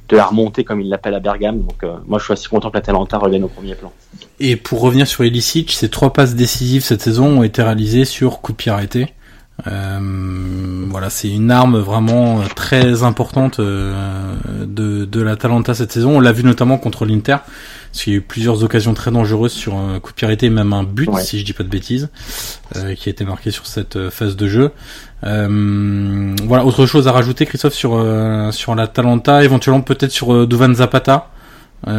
de la remontée, comme ils l'appellent à Bergame. Donc, euh, moi, je suis assez content que la Talenta revienne au premier plan. Et pour revenir sur Elicic, ces trois passes décisives cette saison ont été réalisées sur coup de pied arrêté. Euh, voilà, c'est une arme vraiment très importante de, de l'Atalanta cette saison. On l'a vu notamment contre l'Inter, parce qu'il y a eu plusieurs occasions très dangereuses sur un coup de pied arrêté, même un but, si je dis pas de bêtises, qui a été marqué sur cette phase de jeu. voilà, autre chose à rajouter, Christophe, sur sur l'Atalanta, éventuellement peut-être sur Duvan Zapata.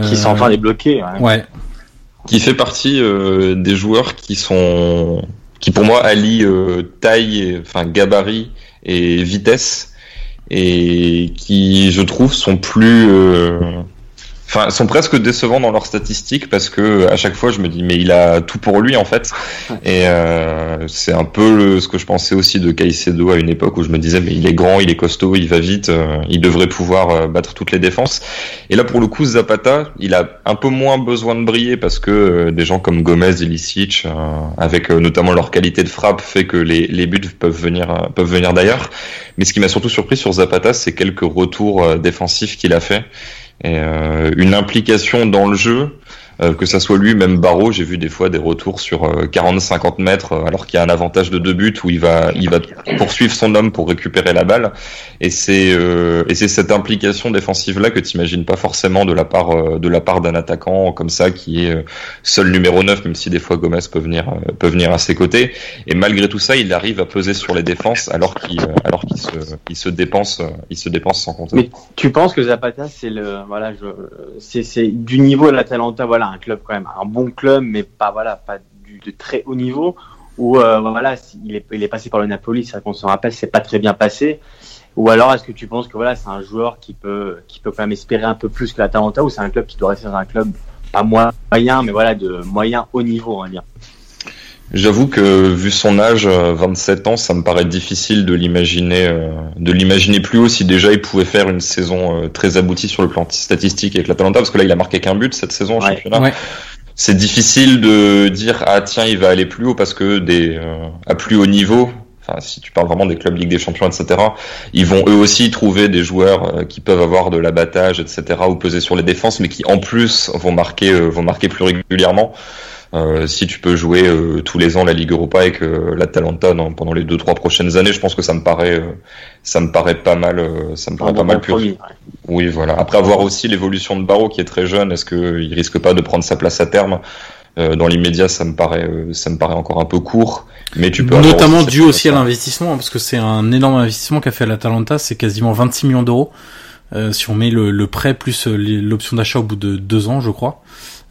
qui sont enfin débloqués. Ouais. ouais qui fait partie euh, des joueurs qui sont qui pour moi allient euh, taille, enfin gabarit et vitesse et qui je trouve sont plus euh, enfin sont presque décevants dans leurs statistiques parce que à chaque fois je me dis mais il a tout pour lui en fait. Et euh, c'est un peu ce que je pensais aussi de Caicedo à une époque où je me disais mais il est grand il est costaud il va vite euh, il devrait pouvoir euh, battre toutes les défenses. Et là pour le coup Zapata il a un peu moins besoin de briller parce que euh, des gens comme Gomez Ilicic avec notamment leur qualité de frappe fait que les, les buts peuvent venir peuvent venir d'ailleurs. Mais ce qui m'a surtout surpris sur Zapata c'est quelques retours défensifs qu'il a fait et euh, une implication dans le jeu euh, que ça soit lui, même Barreau, j'ai vu des fois des retours sur 40-50 euh, mètres, euh, alors qu'il y a un avantage de deux buts où il va, il va poursuivre son homme pour récupérer la balle. Et c'est, et c'est cette implication défensive là que tu imagines pas forcément de la part, de la part d'un attaquant comme ça qui est seul numéro 9, même si des fois Gomez peut venir, peut venir à ses côtés. Et malgré tout ça, il arrive à peser sur les défenses alors qu'il, alors qu'il se, il se dépense, il se dépense sans compter. Mais tu penses que Zapata, c'est le, voilà, je, c'est, c'est du niveau de la Talenta, voilà un club quand même, un bon club, mais pas voilà, pas du, de très haut niveau. Ou euh, voilà, il est, il est passé par le Napoli, ça qu'on se rappelle, c'est pas très bien passé. Ou alors est-ce que tu penses que voilà, c'est un joueur qui peut, qui peut quand même espérer un peu plus que la l'Atalanta, ou c'est un club qui doit rester dans un club pas moyen, mais voilà, de moyen haut niveau, on va dire? J'avoue que vu son âge, 27 euh, ans, ça me paraît difficile de l'imaginer, euh, de l'imaginer plus haut si déjà il pouvait faire une saison euh, très aboutie sur le plan statistique avec l'Atalanta, parce que là il a marqué qu'un but cette saison en championnat. C'est difficile de dire ah tiens il va aller plus haut parce que des à plus haut niveau, enfin si tu parles vraiment des clubs Ligue des Champions etc, ils vont eux aussi trouver des joueurs qui peuvent avoir de l'abattage etc ou peser sur les défenses, mais qui en plus vont marquer vont marquer plus régulièrement. Euh, si tu peux jouer euh, tous les ans la Ligue Europa avec euh, l'Atalanta pendant les deux trois prochaines années, je pense que ça me paraît ça me paraît pas mal ça me paraît pas mal plus. Oui, voilà. Après avoir aussi l'évolution de Barreau qui est très jeune, est-ce qu'il risque pas de prendre sa place à terme? Dans l'immédiat, ça me paraît, ça me paraît encore un peu court, mais tu peux notamment dû aussi à l'investissement, parce que c'est un énorme investissement qu'a fait l'Atalanta, c'est quasiment 26 millions d'euros. si on met le, le prêt plus l'option d'achat au bout de deux ans, je crois.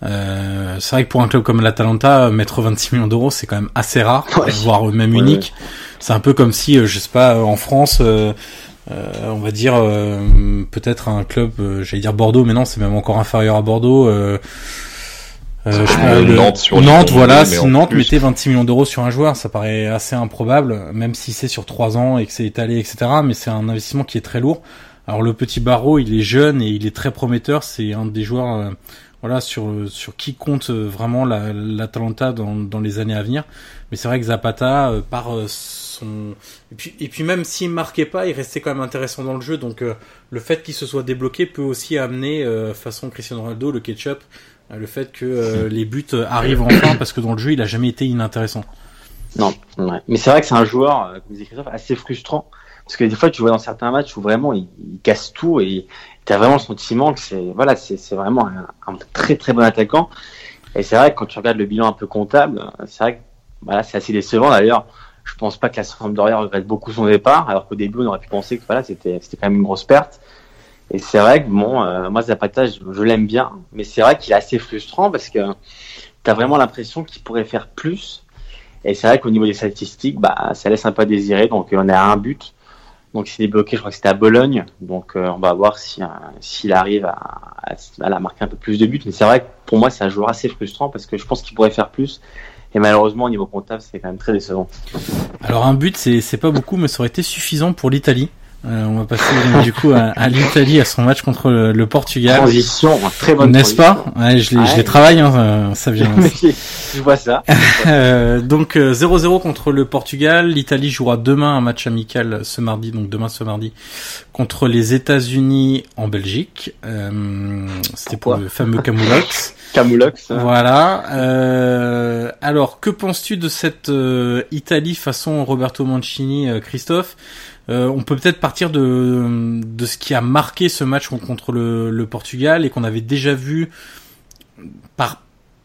Euh, c'est vrai que pour un club comme l'Atalanta, mettre 26 millions d'euros, c'est quand même assez rare, voire même unique. C'est un peu comme si, euh, je sais pas, en France, euh, euh on va dire peut-être un club, j'allais dire Bordeaux, mais non, c'est même encore inférieur à Bordeaux. Euh, Nantes, sur Nantes voilà, si Nantes mettait 26 millions d'euros sur un joueur, ça paraît assez improbable, même si c'est sur 3 ans et que c'est étalé, etc. Mais c'est un investissement qui est très lourd. Alors le petit Barreau, il est jeune et il est très prometteur. C'est un des joueurs voilà sur sur qui compte euh, vraiment la l'Atalanta dans, dans les années à venir. Mais c'est vrai que Zapata euh, par euh, son et puis et puis même s'il marquait pas, il restait quand même intéressant dans le jeu. Donc le fait qu'il se soit débloqué peut aussi amener façon Cristiano Ronaldo le ketchup, le fait que les buts arrivent enfin parce que dans le jeu il a jamais été inintéressant. Non, mais c'est vrai que c'est un joueur, comme disait Christophe, assez frustrant parce que des fois tu vois dans certains matchs où vraiment il, il casse tout et tu as vraiment le sentiment que c'est voilà, c'est vraiment un, très très bon attaquant. Et c'est vrai que quand tu regardes le bilan un peu comptable, c'est vrai que voilà, c'est assez décevant. D'ailleurs, je pense pas que la Sampdoria regrette beaucoup son départ, alors qu'au début on aurait pu penser que voilà, c'était c'était quand même une grosse perte. Et c'est vrai que bon, euh, moi Zapata, je, je l'aime bien, mais c'est vrai qu'il est assez frustrant parce que tu as vraiment l'impression qu'il pourrait faire plus. Et c'est vrai qu'au niveau des statistiques, bah, ça laisse un peu à désirer. Donc on est à un but. Donc il s'est débloqué, je crois que c'était à Bologne. Donc euh, on va voir si euh, s'il arrive à, à, marquer un peu plus de buts. Mais c'est vrai que pour moi c'est un joueur assez frustrant parce que je pense qu'il pourrait faire plus. Et malheureusement au niveau comptable c'est quand même très décevant. Alors un but c'est pas beaucoup mais ça aurait été suffisant pour l'Italie. Euh, on va passer du coup à, l'Italie à son match contre le, Portugal. Transition, très bonne. N'est-ce pas ouais, Je les, travaille, hein, ça vient. je vois ça. euh, donc 0-0 euh, contre le Portugal. L'Italie jouera demain un match amical ce mardi, donc demain ce mardi, contre les États-Unis en Belgique. Euh, C'était pour le fameux Camoulox. Camoulox. Hein. Voilà. Euh, alors, que penses-tu de cette Italie façon Roberto Mancini, Christophe? On peut peut-être partir de, de ce qui a marqué ce match contre le, le Portugal et qu'on avait déjà vu par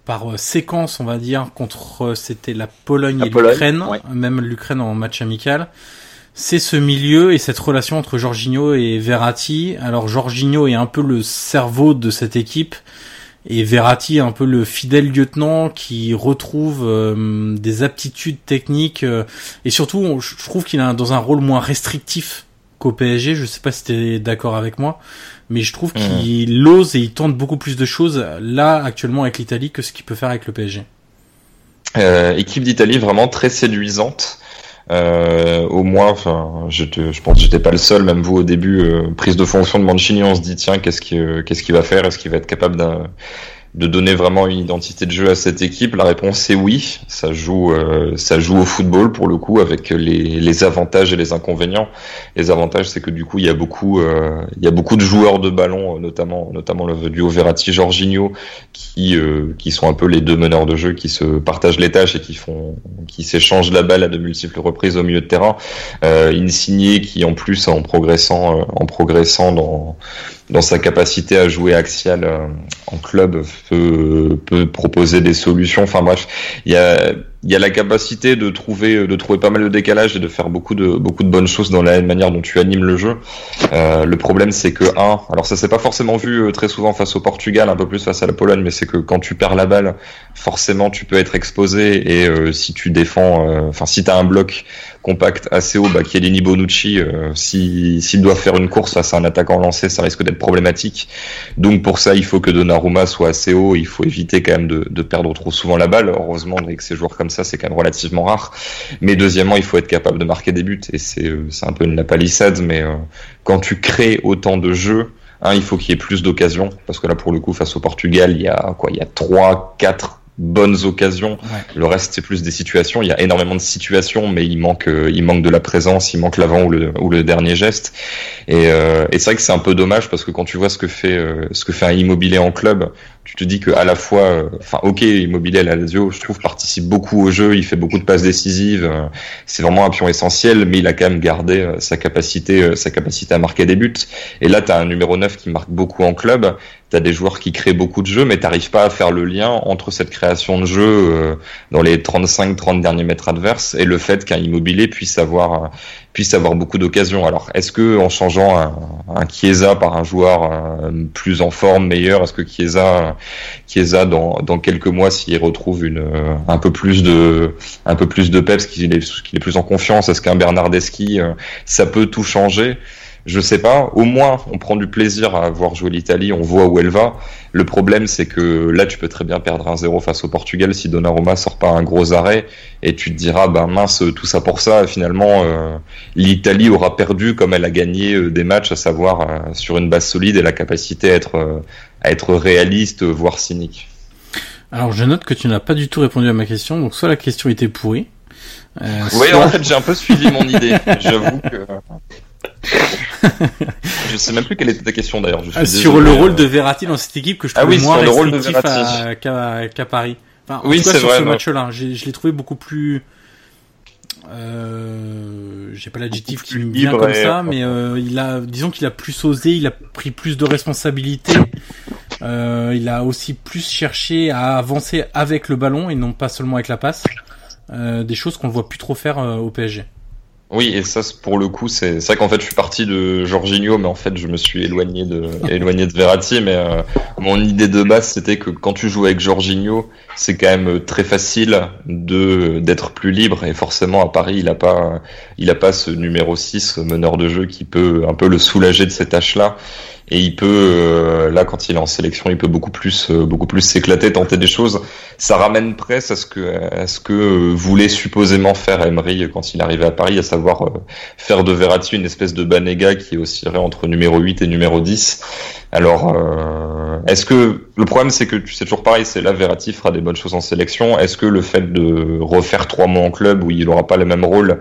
par séquence, on va dire, contre c'était la Pologne et l'Ukraine, même l'Ukraine en match amical. C'est ce milieu et cette relation entre Jorginho et Verratti. Alors Jorginho est un peu le cerveau de cette équipe et Verratti est un peu le fidèle lieutenant qui retrouve euh, des aptitudes techniques euh, et surtout je trouve qu'il est dans un rôle moins restrictif qu'au PSG. Je sais pas si t'es d'accord avec moi, mais je trouve mmh. qu'il ose et il tente beaucoup plus de choses là actuellement avec l'Italie que ce qu'il peut faire avec le PSG. Euh, équipe d'Italie vraiment très séduisante. Euh, au moins, enfin, je, je pense que j'étais pas le seul, même vous au début, euh, prise de fonction de Mancini, on se dit tiens, qu'est-ce qu'il qu'est-ce qu'il va faire? Est-ce qu'il va être capable d'un de donner vraiment une identité de jeu à cette équipe? La réponse est oui. Ça joue, euh, ça joue au football pour le coup avec les, les avantages et les inconvénients. Les avantages, c'est que du coup, il y a beaucoup, euh, il y a beaucoup de joueurs de ballon, notamment, notamment le duo Verratti-Jorginho, qui, euh, qui sont un peu les deux meneurs de jeu, qui se partagent les tâches et qui font, qui s'échangent la balle à de multiples reprises au milieu de terrain. Euh, Insigné, qui en plus, en progressant, en progressant dans dans sa capacité à jouer axial euh, en club peut, peut proposer des solutions. Enfin bref, il y a il y a la capacité de trouver de trouver pas mal de décalage et de faire beaucoup de beaucoup de bonnes choses dans la manière dont tu animes le jeu. Euh, le problème c'est que un, alors ça s'est pas forcément vu euh, très souvent face au Portugal, un peu plus face à la Pologne, mais c'est que quand tu perds la balle, forcément tu peux être exposé et euh, si tu défends, euh, enfin si tu as un bloc compact assez haut, bah, Chiellini Bonucci, si s'il doit faire une course face à un attaquant lancé, ça risque d'être problématique. Donc pour ça, il faut que Donnarumma soit assez haut, il faut éviter quand même de, de perdre trop souvent la balle. Heureusement avec ces joueurs comme ça, c'est quand même relativement rare. Mais deuxièmement, il faut être capable de marquer des buts, et c'est euh, un peu une la palissade, mais euh, quand tu crées autant de jeux, hein, il faut qu'il y ait plus d'occasions, parce que là, pour le coup, face au Portugal, il y a quoi Il y a trois, quatre bonnes occasions. Le reste, c'est plus des situations. Il y a énormément de situations, mais il manque, euh, il manque de la présence, il manque l'avant ou le, ou le dernier geste. Et, euh, et c'est vrai que c'est un peu dommage parce que quand tu vois ce que fait, euh, ce que fait un immobilier en club, tu te dis que à la fois, euh, enfin, ok, immobilier à la Lazio, je trouve participe beaucoup au jeu, il fait beaucoup de passes décisives. c'est vraiment un pion essentiel, mais il a quand même gardé sa capacité, sa capacité à marquer des buts. Et là, tu as un numéro 9 qui marque beaucoup en club tu as des joueurs qui créent beaucoup de jeux, mais t'arrives pas à faire le lien entre cette création de jeu euh, dans les 35-30 derniers mètres adverses et le fait qu'un immobilier puisse avoir puisse avoir beaucoup d'occasions. Alors, est-ce que en changeant un, un, Chiesa par un joueur euh, plus en forme, meilleur, est-ce que Chiesa, Chiesa dans, dans quelques mois, s'il retrouve une un peu plus de un peu plus de peps, qu'il est, qu'il est plus en confiance, est-ce qu'un Bernardeschi, euh, ça peut tout changer? Je sais pas. Au moins, on prend du plaisir à voir jouer l'Italie, on voit où elle va. Le problème, c'est que là, tu peux très bien perdre un 0 face au Portugal si Donnarumma sort pas un gros arrêt et tu te diras, ben mince, tout ça pour ça. Finalement, euh, l'Italie aura perdu comme elle a gagné euh, des matchs, à savoir euh, sur une base solide et la capacité à être, à être réaliste, voire cynique. Alors, je note que tu n'as pas du tout répondu à ma question. Donc, soit la question était pourrie. oui, en fait, j'ai un peu suivi mon idée. J'avoue que je sais même plus quelle était ta question d'ailleurs. Ah, sur le rôle de Verratti dans cette équipe que je ah trouve moins restrictif qu'à Paris. Enfin, oui, c'est vrai. Sur ce match-là, je l'ai trouvé beaucoup plus. Euh, j'ai pas l'adjectif qui me vient comme ça, mais euh, il a, disons qu'il a plus osé, il a pris plus de responsabilités. Euh, il a aussi plus cherché à avancer avec le ballon et non pas seulement avec la passe. Euh, des choses qu'on ne voit plus trop faire euh, au PSG. Oui, et ça, pour le coup, c'est vrai qu'en fait, je suis parti de Jorginho, mais en fait, je me suis éloigné de, éloigné de Verratti. Mais euh, mon idée de base, c'était que quand tu joues avec Jorginho, c'est quand même très facile de d'être plus libre. Et forcément, à Paris, il a pas, il a pas ce numéro 6 meneur de jeu qui peut un peu le soulager de ces tâches-là et il peut euh, là quand il est en sélection il peut beaucoup plus euh, beaucoup plus s'éclater tenter des choses. Ça ramène presque à ce que à ce que euh, voulait supposément faire Emery quand il arrivait à Paris à savoir faire de Verratti une espèce de Banega qui oscillerait entre numéro 8 et numéro 10 alors est-ce que le problème c'est que c'est toujours pareil c'est là Verratti fera des bonnes choses en sélection. Est-ce que le fait de refaire trois mois en club où il aura pas le même rôle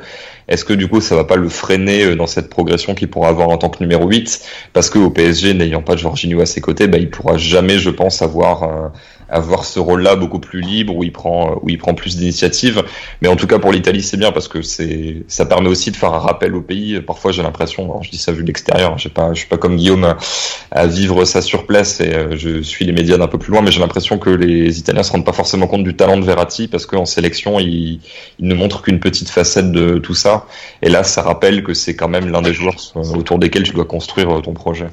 est-ce que du coup ça va pas le freiner euh, dans cette progression qu'il pourra avoir en tant que numéro 8 Parce qu'au PSG, n'ayant pas Jorginho à ses côtés, bah, il pourra jamais, je pense, avoir avoir ce rôle-là beaucoup plus libre où il prend où il prend plus d'initiative. Mais en tout cas pour l'Italie c'est bien parce que c'est ça permet aussi de faire un rappel au pays. Parfois j'ai l'impression, je dis ça vu de l'extérieur, je sais pas, je suis pas comme Guillaume à, vivre ça sur place et euh, je suis les médias d'un peu plus loin, mais j'ai l'impression que les Italiens se rendent pas forcément compte du talent de Verratti parce qu'en sélection il, il ne montre qu'une petite facette de tout ça. Et là ça rappelle que c'est quand même l'un des joueurs autour desquels tu dois construire ton projet.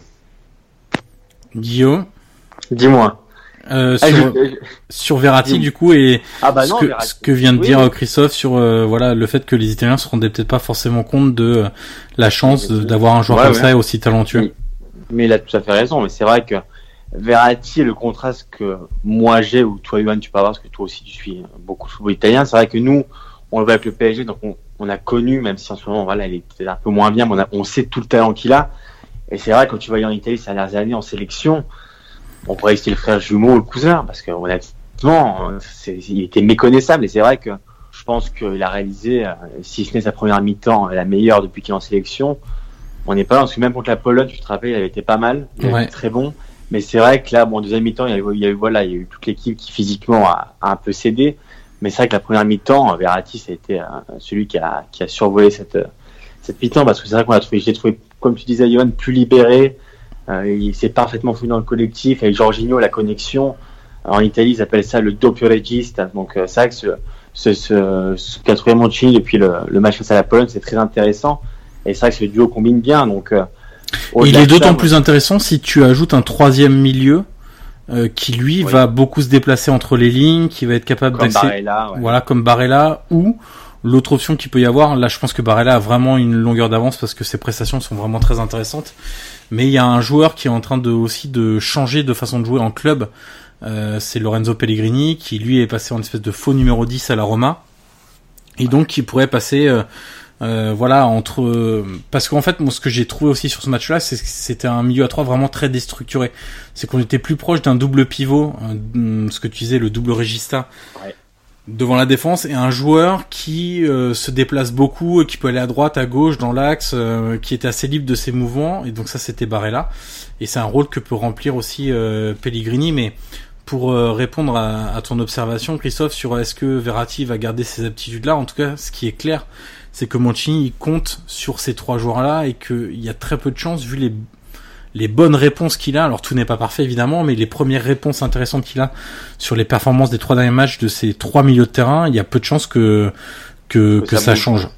Guillaume? Dis-moi. Euh, ah, sur, sur Verratti du coup et ah bah ce, que, ce, que, vient de dire Christophe sur euh, voilà le fait que les Italiens se rendaient peut-être pas forcément compte de euh, la chance d'avoir un joueur comme ça et aussi talentueux. Mais, il a tout à fait raison. Mais c'est vrai que Verratti, le contraste que moi j'ai ou toi Yohan tu peux avoir parce que toi aussi tu suis beaucoup football italien. C'est vrai que nous on le voit avec le PSG donc on, on, a connu même si en ce moment voilà il est un peu moins bien, mais on, a, on sait tout le talent qu'il a. Et c'est vrai quand tu voyais en Italie ces dernières années en sélection on pourrait que le frère jumeau ou le cousin, parce que honnêtement, il était méconnaissable. Et c'est vrai que je pense qu'il a réalisé, euh, si ce n'est sa première mi-temps, la meilleure depuis qu'il est en sélection. On n'est pas là, parce que même contre la Pologne, tu te rappelles, il avait été pas mal, il avait été très bon. Mais c'est vrai que là, bon, deuxième mi-temps, il y a eu, voilà, il y a eu toute l'équipe qui physiquement a, un peu cédé. Mais c'est vrai que la première mi-temps, Verratti, ça a été euh, celui qui a, qui a survolé cette, cette mi-temps, parce que c'est vrai qu'on a trouvé, j'ai trouvé, comme tu disais, Johan, plus libéré, euh, il s'est parfaitement foutu dans le collectif. Avec Jorginho, la connexion. En Italie, ils appellent ça le doppio regista. Donc, euh, c'est vrai que ce, ce, ce, ce quatrième Mancini depuis le, le, match face à la Pologne, c'est très intéressant. Et c'est vrai que ce duo combine bien. Donc, euh, il est d'autant plus intéressant si tu ajoutes un troisième milieu euh, qui lui va beaucoup se déplacer entre les lignes, qui va être capable d'accéder, voilà, comme Barella, ou l'autre option qu'il peut y avoir. Là, je pense que Barella a vraiment une longueur d'avance parce que ses prestations sont vraiment très intéressantes mais il y a un joueur qui est en train de aussi de changer de façon de jouer en club. Euh, c'est Lorenzo Pellegrini qui lui est passé en espèce de faux numéro 10 à la Roma. Et donc qui pourrait passer euh, euh, voilà entre parce qu'en fait moi ce que j'ai trouvé aussi sur ce match-là c'est que c'était un milieu à trois vraiment très déstructuré. C'est qu'on était plus proche d'un double pivot ce que tu disais le double regista ouais devant la défense et un joueur qui euh, se déplace beaucoup, qui peut aller à droite, à gauche, dans l'axe, euh, qui était assez libre de ses mouvements. Et donc ça, c'était Barella. Et c'est un rôle que peut remplir aussi euh, Pellegrini. Mais pour répondre à, à, ton observation, Christophe, sur est-ce que Verratti va garder ses aptitudes-là, en tout cas, ce qui est clair, c'est que Mancini compte sur ces trois joueurs-là et qu'il y a très peu de chances, vu les les bonnes réponses qu'il a. Alors tout n'est pas parfait évidemment, mais les premières réponses intéressantes qu'il a sur les performances des trois derniers matchs de ces trois milieux de terrain, il y a peu de chances que que, que ça, change.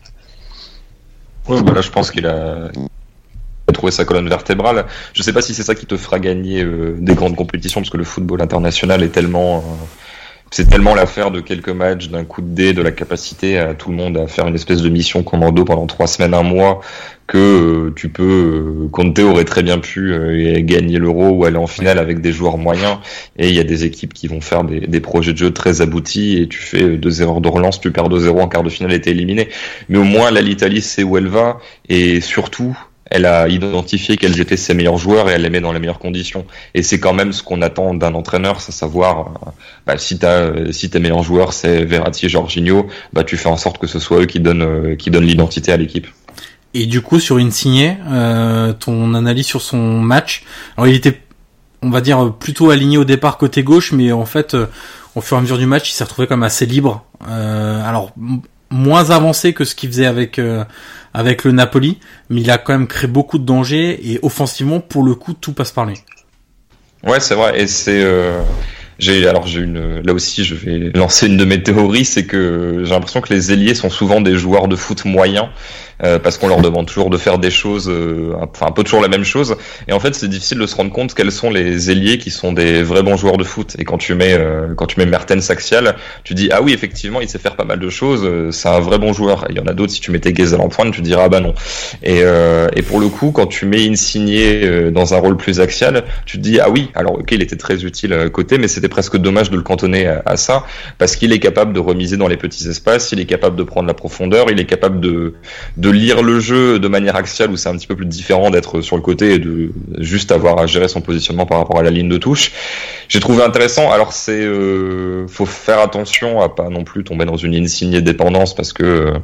Ouais, bah je pense qu'il a, trouvé sa colonne vertébrale. Je sais pas si c'est ça qui te fera gagner euh, des grandes compétitions, parce que le football international est tellement euh, c'est tellement l'affaire de quelques matchs, d'un coup de dé, de la capacité à tout le monde à faire une espèce de mission commando pendant trois semaines, un mois, que euh, tu peux, euh, Conte aurait très bien pu euh, gagner l'euro ou aller en finale avec des joueurs moyens. Et il y a des équipes qui vont faire des, projets de jeu très aboutis et tu fais deux erreurs de relance, tu perds 2-0 en quart de finale et t'es éliminé. Mais au moins, là, l'Italie sait où elle va et surtout, elle a identifié quels étaient ses meilleurs joueurs et elle les met dans les meilleures conditions. Et c'est quand même ce qu'on attend d'un entraîneur, c'est savoir euh, bah, si, as, si tes meilleurs joueurs c'est Verratti et Jorginho, bah, tu fais en sorte que ce soit eux qui donnent, euh, qui l'identité à l'équipe. Et du coup, sur Insigné, euh, ton analyse sur son match, alors il était, on va dire, plutôt aligné au départ côté gauche, mais en fait, euh, au fur et à mesure du match, il s'est retrouvé comme assez libre. alors moins avancé que ce qu'il faisait avec avec le Napoli, mais il a quand même créé beaucoup de dangers et offensivement, pour le coup, tout passe par lui. Ouais, c'est vrai, et c'est. Euh, j'ai alors j'ai une là aussi je vais lancer une de mes théories, c'est que j'ai l'impression que les ailiers sont souvent des joueurs de foot moyens euh, parce qu'on leur demande toujours de faire des choses, euh, enfin un peu toujours la même chose. Et en fait, c'est difficile de se rendre compte quels sont les ailiers qui sont des vrais bons joueurs de foot. Et quand tu mets euh, quand tu mets Mertens axial, tu dis ah oui effectivement il sait faire pas mal de choses, c'est un vrai bon joueur. il y en a d'autres si tu mettais Gezel en pointe, tu diras ah bah non. Et, et pour le coup, quand tu mets Insigné dans un rôle plus axial, tu te dis ah oui alors ok il était très utile à côté, mais c'était presque dommage de le cantonner à, ça parce qu'il est capable de remiser dans les petits espaces, il est capable de prendre la profondeur, il est capable de, de lire le jeu de manière axiale où c'est un petit peu plus différent d'être sur le côté et de juste avoir à gérer son positionnement par rapport à la ligne de touche. j'ai trouvé intéressant. Alors c'est, euh, faut faire attention à pas non plus tomber dans une insignée dépendance parce que euh,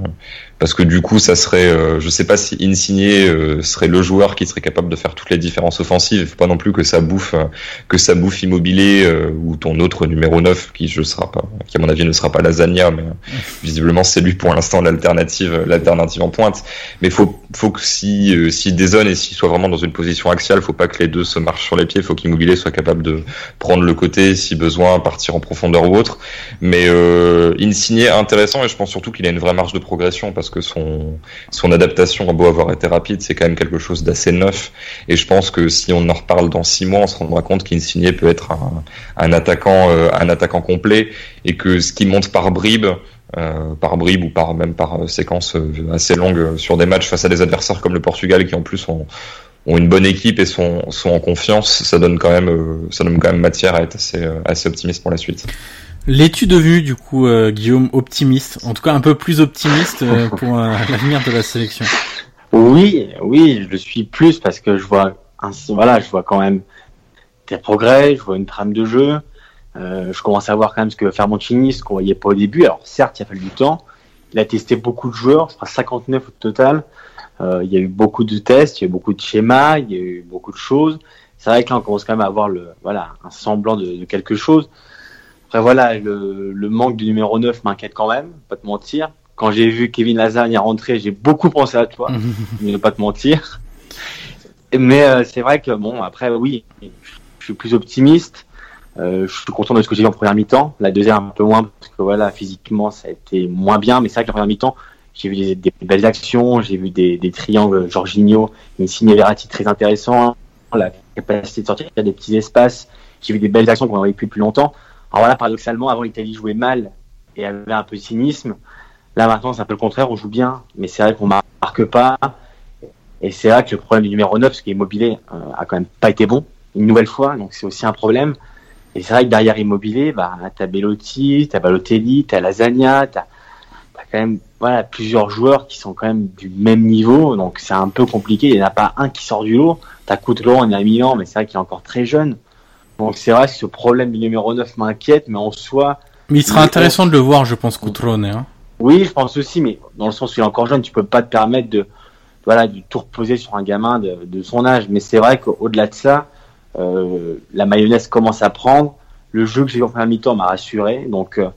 parce que du coup ça serait, euh, je sais pas si Insigne euh, serait le joueur qui serait capable de faire toutes les différences offensives. Il faut pas non plus que ça bouffe que ça bouffe Immobilier ou ton autre numéro 9 qui je sera pas, qui à mon avis ne sera pas Lasagna, mais visiblement c'est lui pour l'instant l'alternative l'alternative en pointe. Mais faut faut que si si dézone et s'il soit vraiment dans une position axiale, faut pas que les deux se marchent sur les pieds. Faut qu'Immobilier soit capable de prendre le côté si besoin, partir en profondeur ou autre. Mais euh, Insigné intéressant et je pense surtout qu'il a une vraie marge de progression parce que son son adaptation a beau avoir été rapide, c'est quand même quelque chose d'assez neuf. Et je pense que si on en reparle dans six mois, on se rendra compte qu'Insigné peut être un, un attaquant euh, un attaquant complet et que ce qui monte par bribes euh, par bribes ou par même par euh, séquence euh, assez longue sur des matchs face à des adversaires comme le Portugal qui en plus ont, ont une bonne équipe et sont, sont en confiance, ça donne quand même, euh, ça donne quand même matière à être assez, euh, assez optimiste pour la suite. Les-tu devenu du coup euh, Guillaume optimiste, en tout cas un peu plus optimiste pour l'avenir de la sélection. Oui, oui, je le suis plus parce que je vois, un, voilà, je vois quand même des progrès, je vois une trame de jeu, euh, je commence à voir quand même ce que Mancini, ce qu'on voyait pas au début. Alors certes, il a fallu du temps, il a testé beaucoup de joueurs, je crois 59 au total. Euh, il y a eu beaucoup de tests, il y a eu beaucoup de schémas, il y a eu beaucoup de choses. C'est vrai que là, on commence quand même à avoir le, voilà, un semblant de, de quelque chose. Après, voilà, le, le, manque du numéro 9 m'inquiète quand même, pas te mentir. Quand j'ai vu Kevin Lasagne rentrer, j'ai beaucoup pensé à toi, ne pas te mentir. Mais euh, c'est vrai que, bon, après, oui, je suis plus optimiste. Euh, je suis content de ce que j'ai vu en première mi-temps. La deuxième, un peu moins, parce que voilà, physiquement, ça a été moins bien. Mais c'est vrai que la première mi-temps, j'ai vu des, belles actions, j'ai vu des, triangles Jorginho, Insigne Verratti très intéressant, la capacité de sortir des petits espaces. J'ai vu des belles actions qu'on pu plus longtemps. Alors voilà, paradoxalement, avant l'Italie jouait mal et avait un peu de cynisme. Là maintenant, c'est un peu le contraire, on joue bien, mais c'est vrai qu'on marque pas. Et c'est vrai que le problème du numéro 9, ce qui est immobilier, euh, a quand même pas été bon, une nouvelle fois, donc c'est aussi un problème. Et c'est vrai que derrière Immobilier, bah, t'as Bellotti, t'as Balotelli, t'as Lasagna, t'as as quand même voilà, plusieurs joueurs qui sont quand même du même niveau, donc c'est un peu compliqué. Il n'y en a pas un qui sort du lot. T'as Coutelon, on est à Milan, mais c'est vrai qu'il est encore très jeune. Donc c'est vrai que ce problème du numéro 9 m'inquiète, mais en soi... Mais il sera intéressant de le voir, je pense, Coutelon. Hein. Oui, je pense aussi, mais dans le sens où il est encore jeune, tu peux pas te permettre de, voilà, de tout reposer sur un gamin de, de son âge. Mais c'est vrai qu'au-delà de ça, euh, la mayonnaise commence à prendre. Le jeu que j'ai vu en première mi-temps m'a rassuré. Donc euh,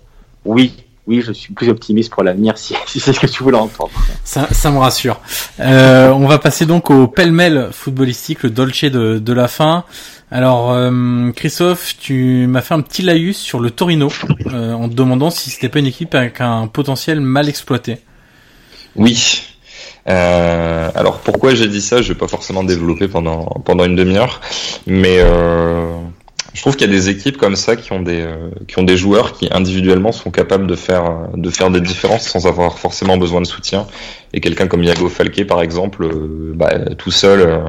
oui, oui, je suis plus optimiste pour l'avenir si, si c'est ce que tu voulais entendre. Ça, ça me rassure. Euh, on va passer donc au pêle-mêle footballistique, le dolce de, de la fin. Alors, euh, Christophe, tu m'as fait un petit laïus sur le Torino euh, en te demandant si c'était pas une équipe avec un potentiel mal exploité. Oui. Euh, alors pourquoi j'ai dit ça, je vais pas forcément développer pendant pendant une demi-heure, mais euh, je trouve qu'il y a des équipes comme ça qui ont des euh, qui ont des joueurs qui individuellement sont capables de faire de faire des différences sans avoir forcément besoin de soutien. Et quelqu'un comme Iago Falqué par exemple, euh, bah, tout seul, euh,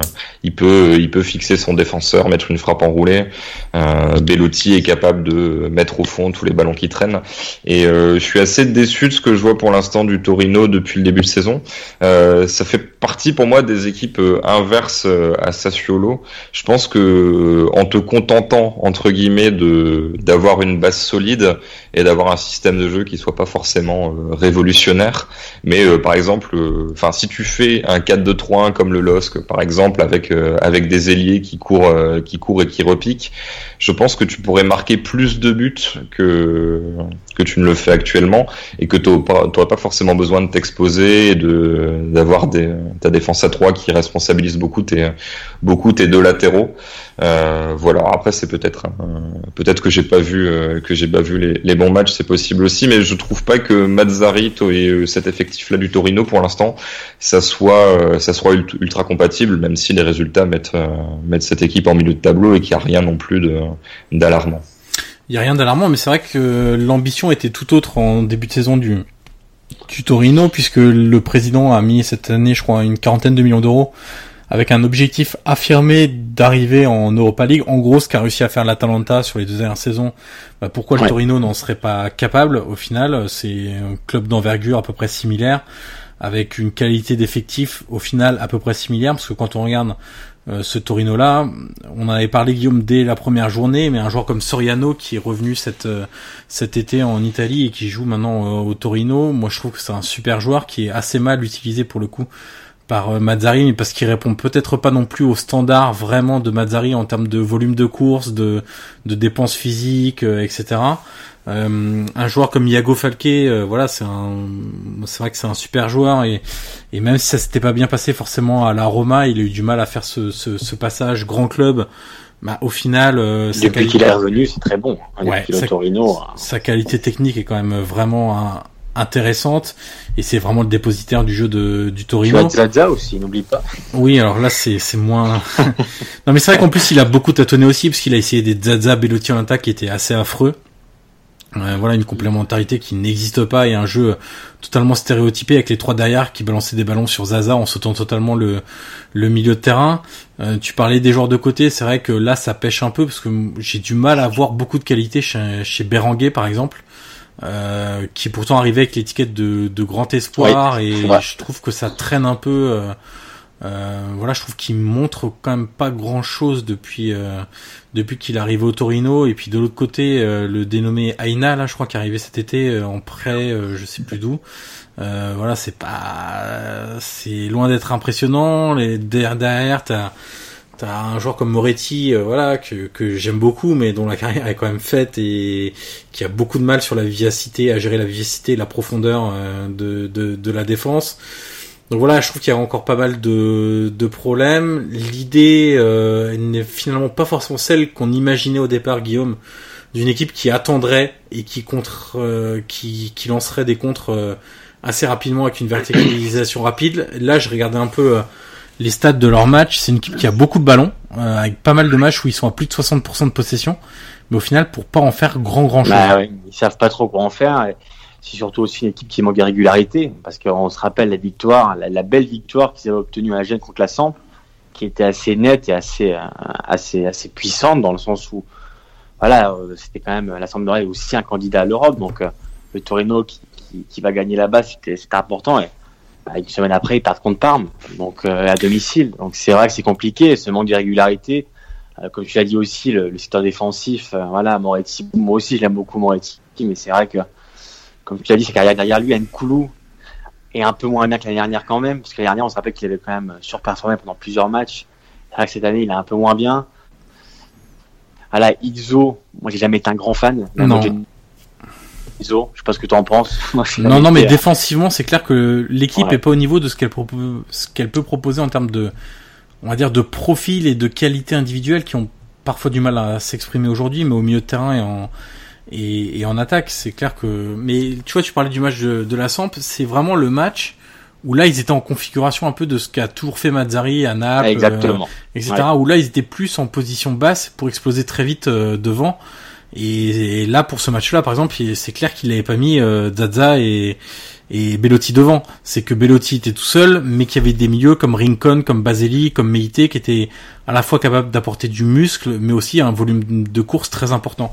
il peut il peut fixer son défenseur, mettre une frappe enroulée. Euh, Bellotti est capable de mettre au fond tous les ballons qui traînent. Et je suis assez déçu de ce que je vois pour l'instant du Torino depuis le début de saison. ça fait partie pour moi des équipes inverses à Sassuolo. Je pense que en te contentant entre guillemets de d'avoir une base solide et d'avoir un système de jeu qui soit pas forcément euh, révolutionnaire, mais euh, par exemple, enfin si tu fais un 4-2-3-1 comme le LOSC par exemple avec euh, avec des ailiers qui courent qui courent et qui repiquent, je pense que tu pourrais marquer plus de buts que que tu ne le fais actuellement et que tu n'auras pas forcément besoin de t'exposer et de d'avoir des ta défense à 3 qui responsabilise beaucoup tes beaucoup tes deux latéraux. Euh, voilà. Après, c'est peut-être peut-être que j'ai pas vu euh, que j'ai pas vu les, bons matchs, c'est possible aussi, mais je trouve pas que Mazzarito et euh, cet effectif-là du Torino pour l'instant, ça soit euh, ça soit ultra compatible, même si les résultats mettent mettent cette équipe en milieu de tableau et qu'il n'y a rien non plus d'alarmant. Il y a rien d'alarmant, mais c'est vrai que l'ambition était tout autre en début de saison du du Torino, puisque le président a mis cette année, je crois, une quarantaine de millions d'euros avec un objectif affirmé d'arriver en Europa League. En gros, ce qu'a réussi à faire l'Atalanta sur les deux dernières saisons, bah pourquoi le Torino n'en serait pas capable Au final, c'est un club d'envergure à peu près similaire. avec une qualité d'effectif au final à peu près similaire, parce que quand on regarde euh, ce Torino-là, on en avait parlé Guillaume dès la première journée, mais un joueur comme Soriano qui est revenu cet euh, cet été en Italie et qui joue maintenant au Torino, moi je trouve que c'est un super joueur qui est assez mal utilisé pour le coup par Mazzari, mais parce qu'il répond peut-être pas non plus au standard vraiment de Mazzari en termes de volume de course, de, de dépenses physiques, etc. Euh, un joueur comme Iago Falqué, euh, voilà, c'est un, c'est vrai que c'est un super joueur et, et même si ça s'était pas bien passé forcément à la Roma, il a eu du mal à faire ce, ce, ce passage grand club. Bah, au final, euh, depuis qu'il est revenu, c'est très bon. Hein, ouais, sa, Torino, sa qualité technique est quand même vraiment intéressante et c'est vraiment le dépositaire du jeu de du Torino. Zaza aussi, n'oublie pas. Oui, alors là c'est c'est moins. non mais c'est vrai qu'en plus il a beaucoup tâtonné aussi parce qu'il a essayé des Zaza Bellotti en attaque qui étaient assez affreux. Euh, voilà une complémentarité qui n'existe pas et un jeu totalement stéréotypé avec les trois derrière qui balançaient des ballons sur Zaza en sautant totalement le, le milieu de terrain. Euh, tu parlais des joueurs de côté, c'est vrai que là ça pêche un peu parce que j'ai du mal à voir beaucoup de qualité chez, chez Berenguer par exemple. Euh, qui pourtant arrivait avec l'étiquette de, de grand espoir et je trouve que ça traîne un peu euh, voilà, je trouve qu'il montre quand même pas grand chose depuis euh, depuis qu'il arrive au Torino. Et puis de l'autre côté, euh, le dénommé Aina, là, je crois, qui est arrivé cet été en prêt, je sais plus d'où. voilà, c'est pas, c'est loin d'être impressionnant. Les derrière, t'as t'as un joueur comme Moretti, voilà, que que j'aime beaucoup, mais dont la carrière est quand même faite et qui a beaucoup de mal sur la vivacité, à gérer la vivacité, la profondeur de, de de la défense. Donc voilà, je trouve qu'il y a encore pas mal de, de problèmes. L'idée euh, n'est finalement pas forcément celle qu'on imaginait au départ, Guillaume, d'une équipe qui attendrait et qui contre, euh, qui, qui lancerait des contres euh, assez rapidement avec une verticalisation rapide. Là, je regardais un peu les stats de leur match. C'est une équipe qui a beaucoup de ballons, avec pas mal de matchs où ils sont à plus de 60% de possession, mais au final pour pas en faire grand grand chose. Bah, oui, ils savent pas trop quoi en faire c'est surtout aussi une équipe qui manque de régularité, parce qu'on se rappelle la victoire, la, belle victoire qu'ils avaient obtenue à Gênes contre la Samp, qui était assez nette et assez, euh, assez, assez puissante dans le sens où, voilà, euh, c'était quand même la est aussi un candidat à l'Europe, donc euh, le Torino qui, qui, va gagner là-bas, c'était important. Et bah, une semaine après, ils perdent contre Parme, donc à domicile. Donc c'est vrai que c'est compliqué, ce manque de régularité. comme tu l'as dit aussi, le, le secteur défensif, voilà, Moretti, moi aussi je l'aime beaucoup Moretti, mais c'est vrai que comme tu l'as dit, sa carrière derrière lui, Nkoulou est un peu moins bien que l'année dernière quand même, parce que l'année dernière, on se rappelle qu'il avait quand même surperformé pendant plusieurs matchs. C'est vrai que cette année, il est un peu moins bien. À la Izzo, moi j'ai jamais été un grand fan. Non. Izzo, je sais pas ce que tu en penses. non, non, mais défensivement, c'est clair que l'équipe est pas au niveau de ce qu'elle ce qu'elle peut proposer en termes de, on va dire, de profil et de qualité individuelle qui ont parfois du mal à s'exprimer aujourd'hui, mais au milieu de terrain et en, et, et en attaque, c'est clair que. Mais tu vois, tu parlais du match de, de la Samp, c'est vraiment le match où là ils étaient en configuration un peu de ce qu'a toujours fait Mazzari à Naples, Exactement. Euh, etc. Où là ils étaient plus en position basse pour exploser très vite euh, devant. Et, là pour ce match-là, par exemple, c'est clair qu'il n'avait pas mis euh, Zaza et, et Bellotti devant. C'est que Bellotti était tout seul, mais qu'il y avait des milieux comme Rincon, comme Baseli, comme Meite, qui étaient à la fois capables d'apporter du muscle, mais aussi un volume de course très important.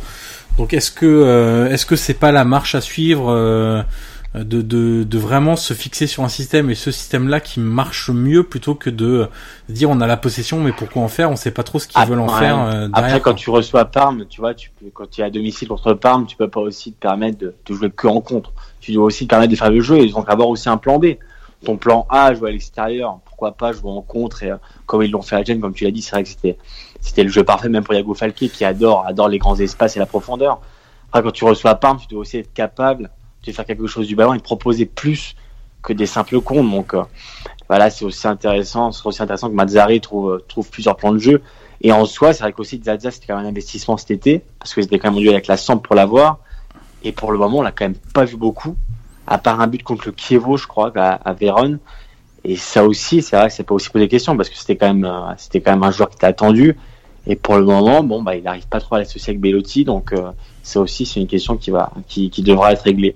Donc est-ce que euh, est-ce que c'est pas la marche à suivre euh, de, de, de, vraiment se fixer sur un système et ce système-là qui marche mieux plutôt que de dire on a la possession mais pourquoi en faire on sait pas trop ce qu'ils veulent en faire euh, après quand tu reçois Parme tu vois tu peux, quand tu es à domicile contre Parme tu peux pas aussi te permettre de, de jouer que en contre. Tu dois aussi te permettre de faire le jeu et donc avoir aussi un plan B. Ton plan A jouer à l'extérieur pourquoi pas jouer en contre et comme ils l'ont fait à Gênes comme tu l'as dit c'est vrai que c'était c'était le jeu parfait même pour Yago Falquet qui adore adore les grands espaces et la profondeur. Après quand tu reçois Parme, tu dois aussi être capable de faire quelque chose du ballon et de proposer plus que des simples comptes. Donc euh, voilà, c'est aussi intéressant, c'est aussi intéressant que Mazzari trouve trouve plusieurs plans de jeu. Et en soi, c'est vrai qu'aussi Zaza c'était quand même un investissement cet été parce que c'était quand même mondial avec la Samp pour l'avoir. Et pour le moment, on l'a quand même pas vu beaucoup, à part un but contre le Kievo, je crois, à, à Vérone. Et ça aussi, c'est vrai que c'est pas aussi poser des questions parce que c'était quand même, euh, quand même un joueur qui était attendu. Et pour le moment, bon, bah, il n'arrive pas trop à l'associer avec Bellotti, donc euh, ça aussi, c'est une question qui va, qui, qui, devra être réglée.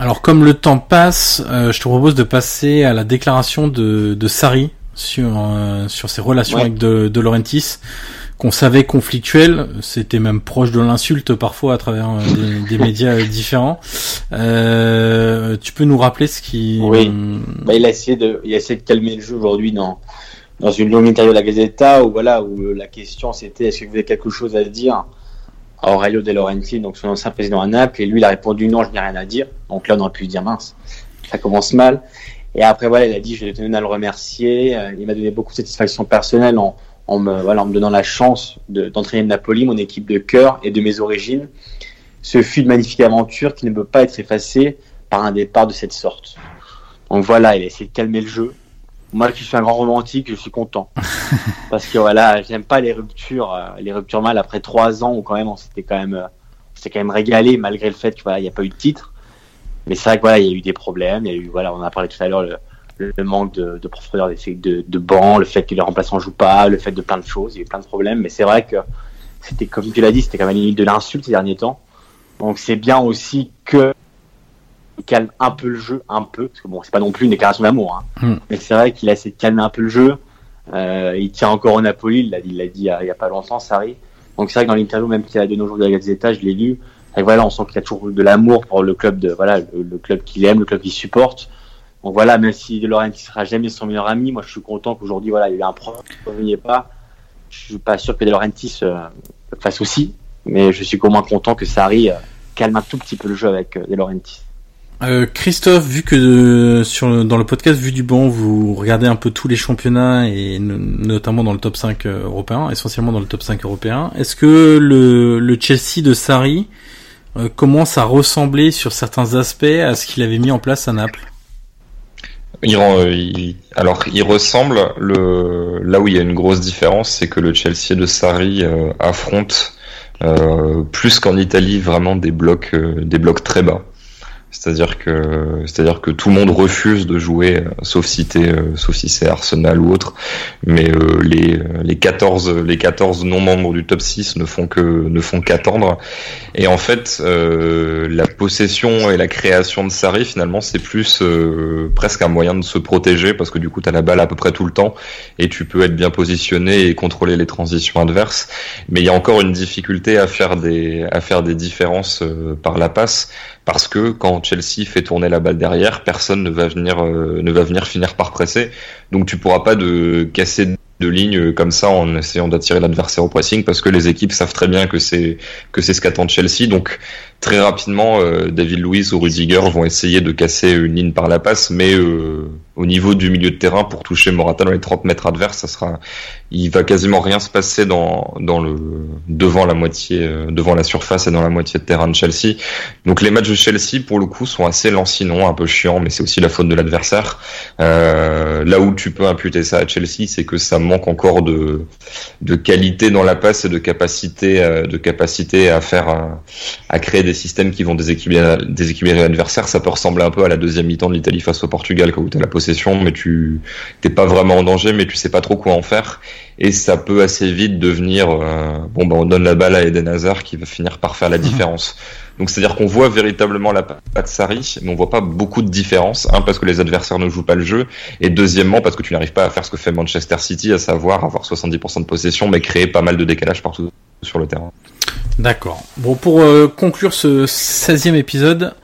Alors, comme le temps passe, euh, je te propose de passer à la déclaration de, de Sari sur euh, sur ses relations avec de, de Laurentis, qu'on savait conflictuel, c'était même proche de l'insulte parfois à travers des, des médias différents. tu peux nous rappeler ce qui Oui. Bah, il a essayé de il a essayé de calmer le jeu aujourd'hui dans dans une longue interview de la Gazzetta où voilà où la question c'était est-ce que vous avez quelque chose à dire? Aurelio De Laurenti, donc son ancien président à Naples, et lui il a répondu non, je n'ai rien à dire. Donc là on aurait pu dire mince, ça commence mal. Et après voilà, il a dit je tenir à le remercier. Euh, il m'a donné beaucoup de satisfaction personnelle en, me voilà en me donnant la chance d'entraîner de, Napoli, mon équipe de cœur et de mes origines. Ce fut une magnifique aventure qui ne peut pas être effacée par un départ de cette sorte. Donc voilà, il a essayé de calmer le jeu. Moi qui suis un grand romantique, je suis content. Parce que voilà, j'aime pas les ruptures, euh, les ruptures mal après trois ans où quand même on s'était quand même, euh, on quand même régalé malgré le fait qu'il voilà, n'y a pas eu de titre. Mais c'est vrai que voilà, il y a eu des problèmes, il y a eu voilà, on a parlé tout à l'heure le, le, manque de, de profondeur de, de banc, le fait que les remplaçants jouent pas, le fait de plein de choses, il y a eu plein de problèmes. Mais c'est vrai que c'était comme tu l'as dit, c'était quand même la limite de l'insulte ces derniers temps. Donc c'est bien aussi que calme un peu le jeu, un peu, parce que bon, c'est pas non plus une déclaration d'amour, hein. Hmm. mais c'est vrai qu'il a essayé de calmer un peu le jeu. Euh, il tient encore au Napoli, il l'a dit, il, l'a dit il, y a, pas longtemps, Sarri. Donc c'est vrai que dans l'interview même qu'il a donné aujourd'hui à la Gazzetta, je l'ai lu. Et voilà, on sent qu'il a toujours de l'amour pour le club de voilà le, club qu'il aime, le club qu'il supporte. Donc voilà, même si De Laurentiis sera jamais son meilleur ami, moi je suis content qu'aujourd'hui voilà il y a eu un premier pas. Je suis pas sûr que De Laurentiis euh, fasse aussi, mais je suis au moins content que Sarri euh, calme un tout petit peu le jeu avec euh, De Laurentiis. Euh, Christophe, vu que euh, dans le podcast Vu du banc, vous regardez un peu tous les championnats et notamment dans le top 5 euh, européen, essentiellement dans le top 5 européen, est-ce que le, le, Chelsea de Sarri commence à ressembler sur certains aspects à ce qu'il avait mis en place à Naples? Il, alors, il ressemble. Le, là où il y a une grosse différence, c'est que le Chelsea de Sarri affronte plus qu'en Italie vraiment des blocs, des blocs très bas. C'est-à-dire que, c'est-à-dire que tout le monde refuse de jouer, euh, sauf si euh, sauf si c'est Arsenal ou autre. Mais euh, les les 14 les 14 non membres du top 6 ne font que ne font qu'attendre. Et en fait, la possession et la création de Sarri finalement c'est plus presque un moyen de se protéger parce que du coup tu as la balle à peu près tout le temps et tu peux être bien positionné et contrôler les transitions adverses. Mais il y a encore une difficulté à faire des à faire des différences par la passe parce que quand Chelsea fait tourner la balle derrière, personne ne va venir euh, ne va venir finir par presser. Donc tu pourras pas de casser de ligne comme ça en essayant d'attirer l'adversaire au pressing parce que les équipes savent très bien que c'est que c'est ce qu'attend Chelsea. Donc très rapidement, euh, David Luiz ou Rudiger vont essayer de casser une ligne par la passe, mais euh, au niveau du milieu de terrain pour toucher Morata dans les 30 mètres adverses, ça sera, il va quasiment rien se passer dans dans le devant la moitié, euh, devant la surface et dans la moitié de terrain de Chelsea. Donc les matchs de Chelsea pour le coup sont assez lancinants, un peu chiants, mais c'est aussi la faute de l'adversaire. là où tu peux imputer ça à Chelsea, c'est que ça manque encore de de qualité dans la passe et de capacité de capacité à faire à créer des systèmes qui vont déséquilibrer, déséquilibrer l'adversaire, ça peut ressembler un peu à la deuxième mi-temps de l'Italie face au Portugal, où tu as la possession, mais tu t'es pas vraiment en danger, mais tu sais pas trop quoi en faire. Et ça peut assez vite devenir, euh, bon, bah, on donne la balle à Eden Hazard qui va finir par faire la différence. Donc c'est-à-dire qu'on voit véritablement la patte Sarri, mais on voit pas beaucoup de différence. Un, parce que les adversaires ne jouent pas le jeu, et deuxièmement, parce que tu n'arrives pas à faire ce que fait Manchester City, à savoir avoir 70% de possession, mais créer pas mal de décalage partout sur le terrain. D'accord. Bon, pour euh, conclure ce 16e épisode,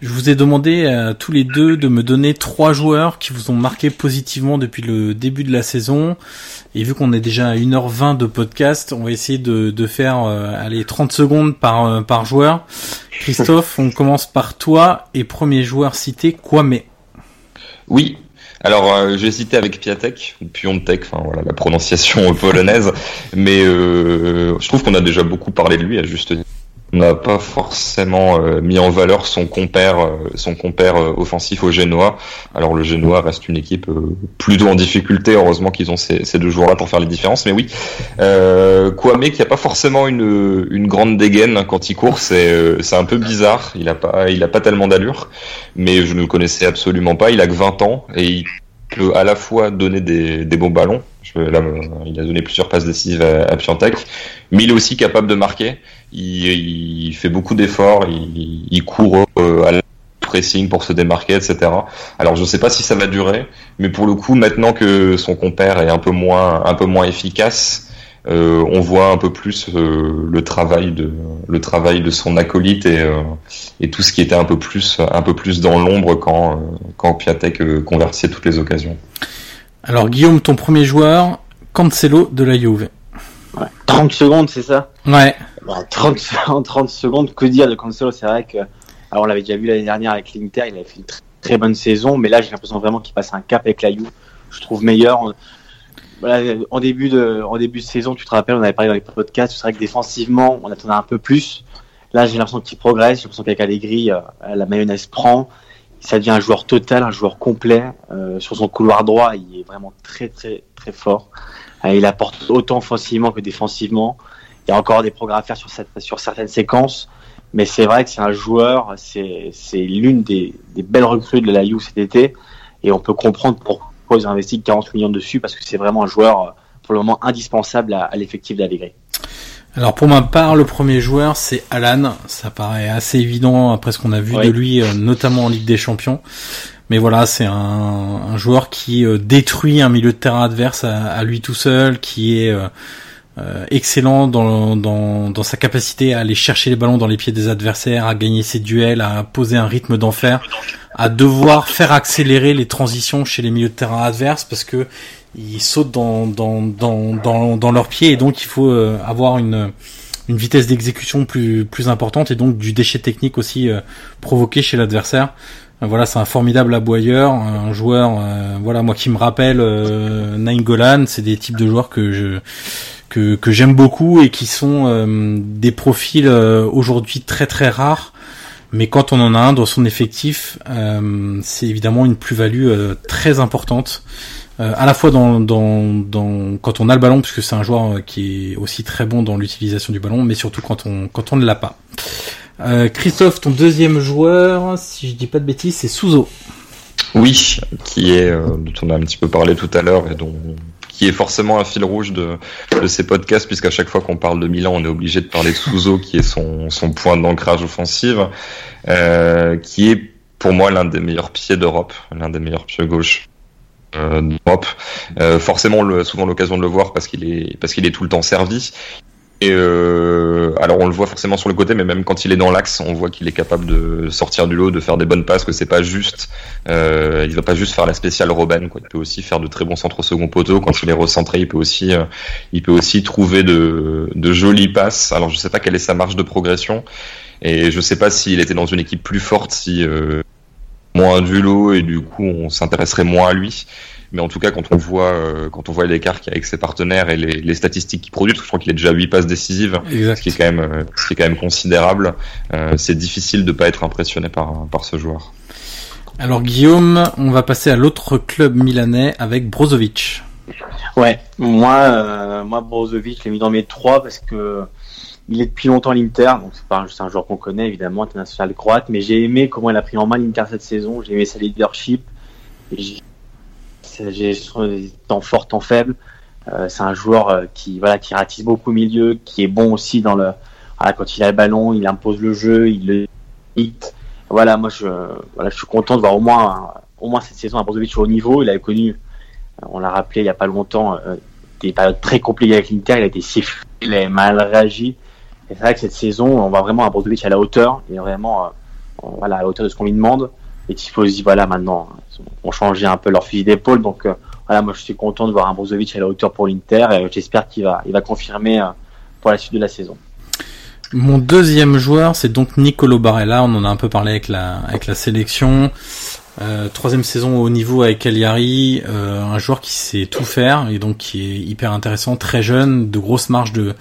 je vous ai demandé à tous les deux de me donner trois joueurs qui vous ont marqué positivement depuis le début de la saison. Et vu qu'on est déjà à 1h20 de podcast, on va essayer de, faire euh, allez, 30 secondes par, euh, par joueur. Christophe, on commence par toi et premier joueur cité, Kwame. Oui, alors, euh, j'ai cité avec Piatek, ou Piontek, enfin voilà, la prononciation polonaise, mais euh, je trouve qu'on a déjà beaucoup parlé de lui à juste on n'a pas forcément euh, mis en valeur son compère, euh, son compère euh, offensif au Génois. Alors le Génois reste une équipe plutôt en difficulté. Heureusement qu'ils ont ces, ces deux joueurs-là pour faire les différences. Mais oui, euh, Kwame qui a pas forcément une, une grande dégaine quand il court, c'est c'est un peu bizarre. Il a pas il a pas tellement d'allure, mais je ne le connaissais absolument pas. Il a que 20 ans et il peut à la fois donner des, des bons ballons. Je, là, il a donné plusieurs passes décisives à, à mais il est aussi capable de marquer. Il, il fait beaucoup d'efforts, il, il, court euh, à la pressing pour se démarquer, etc. Alors je ne sais pas si ça va durer, mais pour le coup, maintenant que son compère est un peu moins, un peu moins efficace, euh, on voit un peu plus euh, le travail de le travail de son acolyte et, euh, et tout ce qui était un peu plus un peu plus dans l'ombre quand quand Piatek convertissait toutes les occasions. Alors Guillaume, ton premier joueur, Cancelo de la Juve. 30 secondes, c'est ça? Ouais. 30, 30 secondes, que dire de Cancelo? C'est vrai que alors on l'avait déjà vu l'année dernière avec l'Inter, il avait fait une très, bonne saison, mais là j'ai l'impression vraiment qu'il passe un cap avec la Juve. Je trouve meilleur en début de, en début de saison, tu te rappelles, on avait parlé dans les podcasts, c'est vrai que défensivement, on attendait un peu plus. Là, j'ai l'impression qu'il progresse, j'ai l'impression qu'avec Allegri, euh, la mayonnaise prend. Ça devient un joueur total, un joueur complet. Euh, sur son couloir droit, il est vraiment très, très, très fort. Euh, il apporte autant offensivement que défensivement. Il y a encore des progrès à faire sur, cette, sur certaines séquences. Mais c'est vrai que c'est un joueur, c'est l'une des, des, belles recrues de la You cet été. Et on peut comprendre pourquoi ils ont investi 40 millions dessus parce que c'est vraiment un joueur euh, pour le moment indispensable à, l'effectif d'Allegri. Alors pour ma part, le premier joueur c'est Alan. Ça paraît assez évident après ce qu'on a vu de lui, euh, notamment en Ligue des Champions. Mais voilà, c'est un, joueur qui euh, détruit un milieu de terrain adverse à, lui tout seul, qui est excellent dans, dans, dans, sa capacité à aller chercher les ballons dans les pieds des adversaires, à gagner ses duels, à poser un rythme d'enfer à devoir faire accélérer les transitions chez les milieux de terrain adverses parce que ils sautent dans dans dans dans, leurs pieds et donc il faut euh, avoir une une vitesse d'exécution plus plus importante et donc du déchet technique aussi euh, provoqué chez l'adversaire. Euh, voilà, c'est un formidable aboyeur, un joueur voilà moi qui me rappelle Nainggolan, c'est des types de joueurs que je que, que j'aime beaucoup et qui sont des profils aujourd'hui très très rares mais quand on en a un dans son effectif, euh, c'est évidemment une plus-value euh, très importante, euh, à la fois dans, dans, dans, quand on a le ballon, puisque c'est un joueur qui est aussi très bon dans l'utilisation du ballon, mais surtout quand on, quand on ne l'a pas. Christophe, ton deuxième joueur, si je dis pas de bêtises, c'est Souzo. Oui, qui est dont on a un petit peu parlé tout à l'heure et dont qui est forcément un fil rouge de, ces podcasts, puisqu'à chaque fois qu'on parle de Milan, on est obligé de parler de Souzo, qui est son, son point d'ancrage offensif, euh, qui est pour moi l'un des meilleurs pieds d'Europe, l'un des meilleurs pieds gauche euh, d'Europe. Euh, forcément, on souvent l'occasion de le voir parce qu'il est parce qu'il est tout le temps servi. Et euh, alors on le voit forcément sur le côté, mais même quand il est dans l'axe, on voit qu'il est capable de sortir du lot, de faire des bonnes passes, que c'est pas juste, euh, il va pas juste faire la spéciale Robben, quoi. Il peut aussi faire de très bons centres au second poteau. Quand il est recentré, il peut aussi, euh, il peut aussi trouver de, de jolies passes. Alors je sais pas quelle est sa marge de progression, et je sais pas s'il était dans une équipe plus forte, si euh, moins du lot et du coup on s'intéresserait moins à lui mais en tout cas quand on voit euh, quand on voit l'écart qu'il y a avec ses partenaires et les, les statistiques qu'il produit, je crois qu'il est déjà 8 passes décisives, ce qui est quand même euh, ce qui est quand même considérable. Euh, c'est difficile de pas être impressionné par par ce joueur. Alors Guillaume, on va passer à l'autre club milanais avec Brozovic. Ouais, moi euh, moi Brozovic, je l'ai mis dans mes trois parce que il est depuis longtemps l'Inter, donc c'est pas un joueur qu'on connaît évidemment, international croate, mais j'ai aimé comment il a pris en main l'Inter cette saison, j'ai aimé sa leadership, j'ai temps fort, temps faible. Euh, c'est un joueur euh, qui voilà qui ratisse beaucoup au milieu, qui est bon aussi dans le voilà, quand il a le ballon, il impose le jeu, il le hit. Voilà, moi je voilà, je suis content de voir au moins au moins cette saison un Brozovic au niveau. Il a connu, euh, on l'a rappelé il y a pas longtemps, des périodes très compliquées avec l'Inter. Il a été sifflé, il a mal réagi. Et c'est vrai que cette saison, on voit vraiment un Brozovic à la hauteur. Il est vraiment voilà à la hauteur de ce qu'on lui demande. Les tifosi, voilà, maintenant, ont changé un peu leur fusil d'épaule. Donc, euh, voilà, moi, je suis content de voir un Brozovic à la hauteur pour l'Inter et j'espère qu'il va, il va confirmer euh, pour la suite de la saison. Mon deuxième joueur, c'est donc Nicolo Barella. On en a un peu parlé avec la, avec la sélection. Euh, troisième saison au niveau avec Cagliari, un joueur qui sait tout faire et donc qui est hyper intéressant, très jeune, de grosses marges de,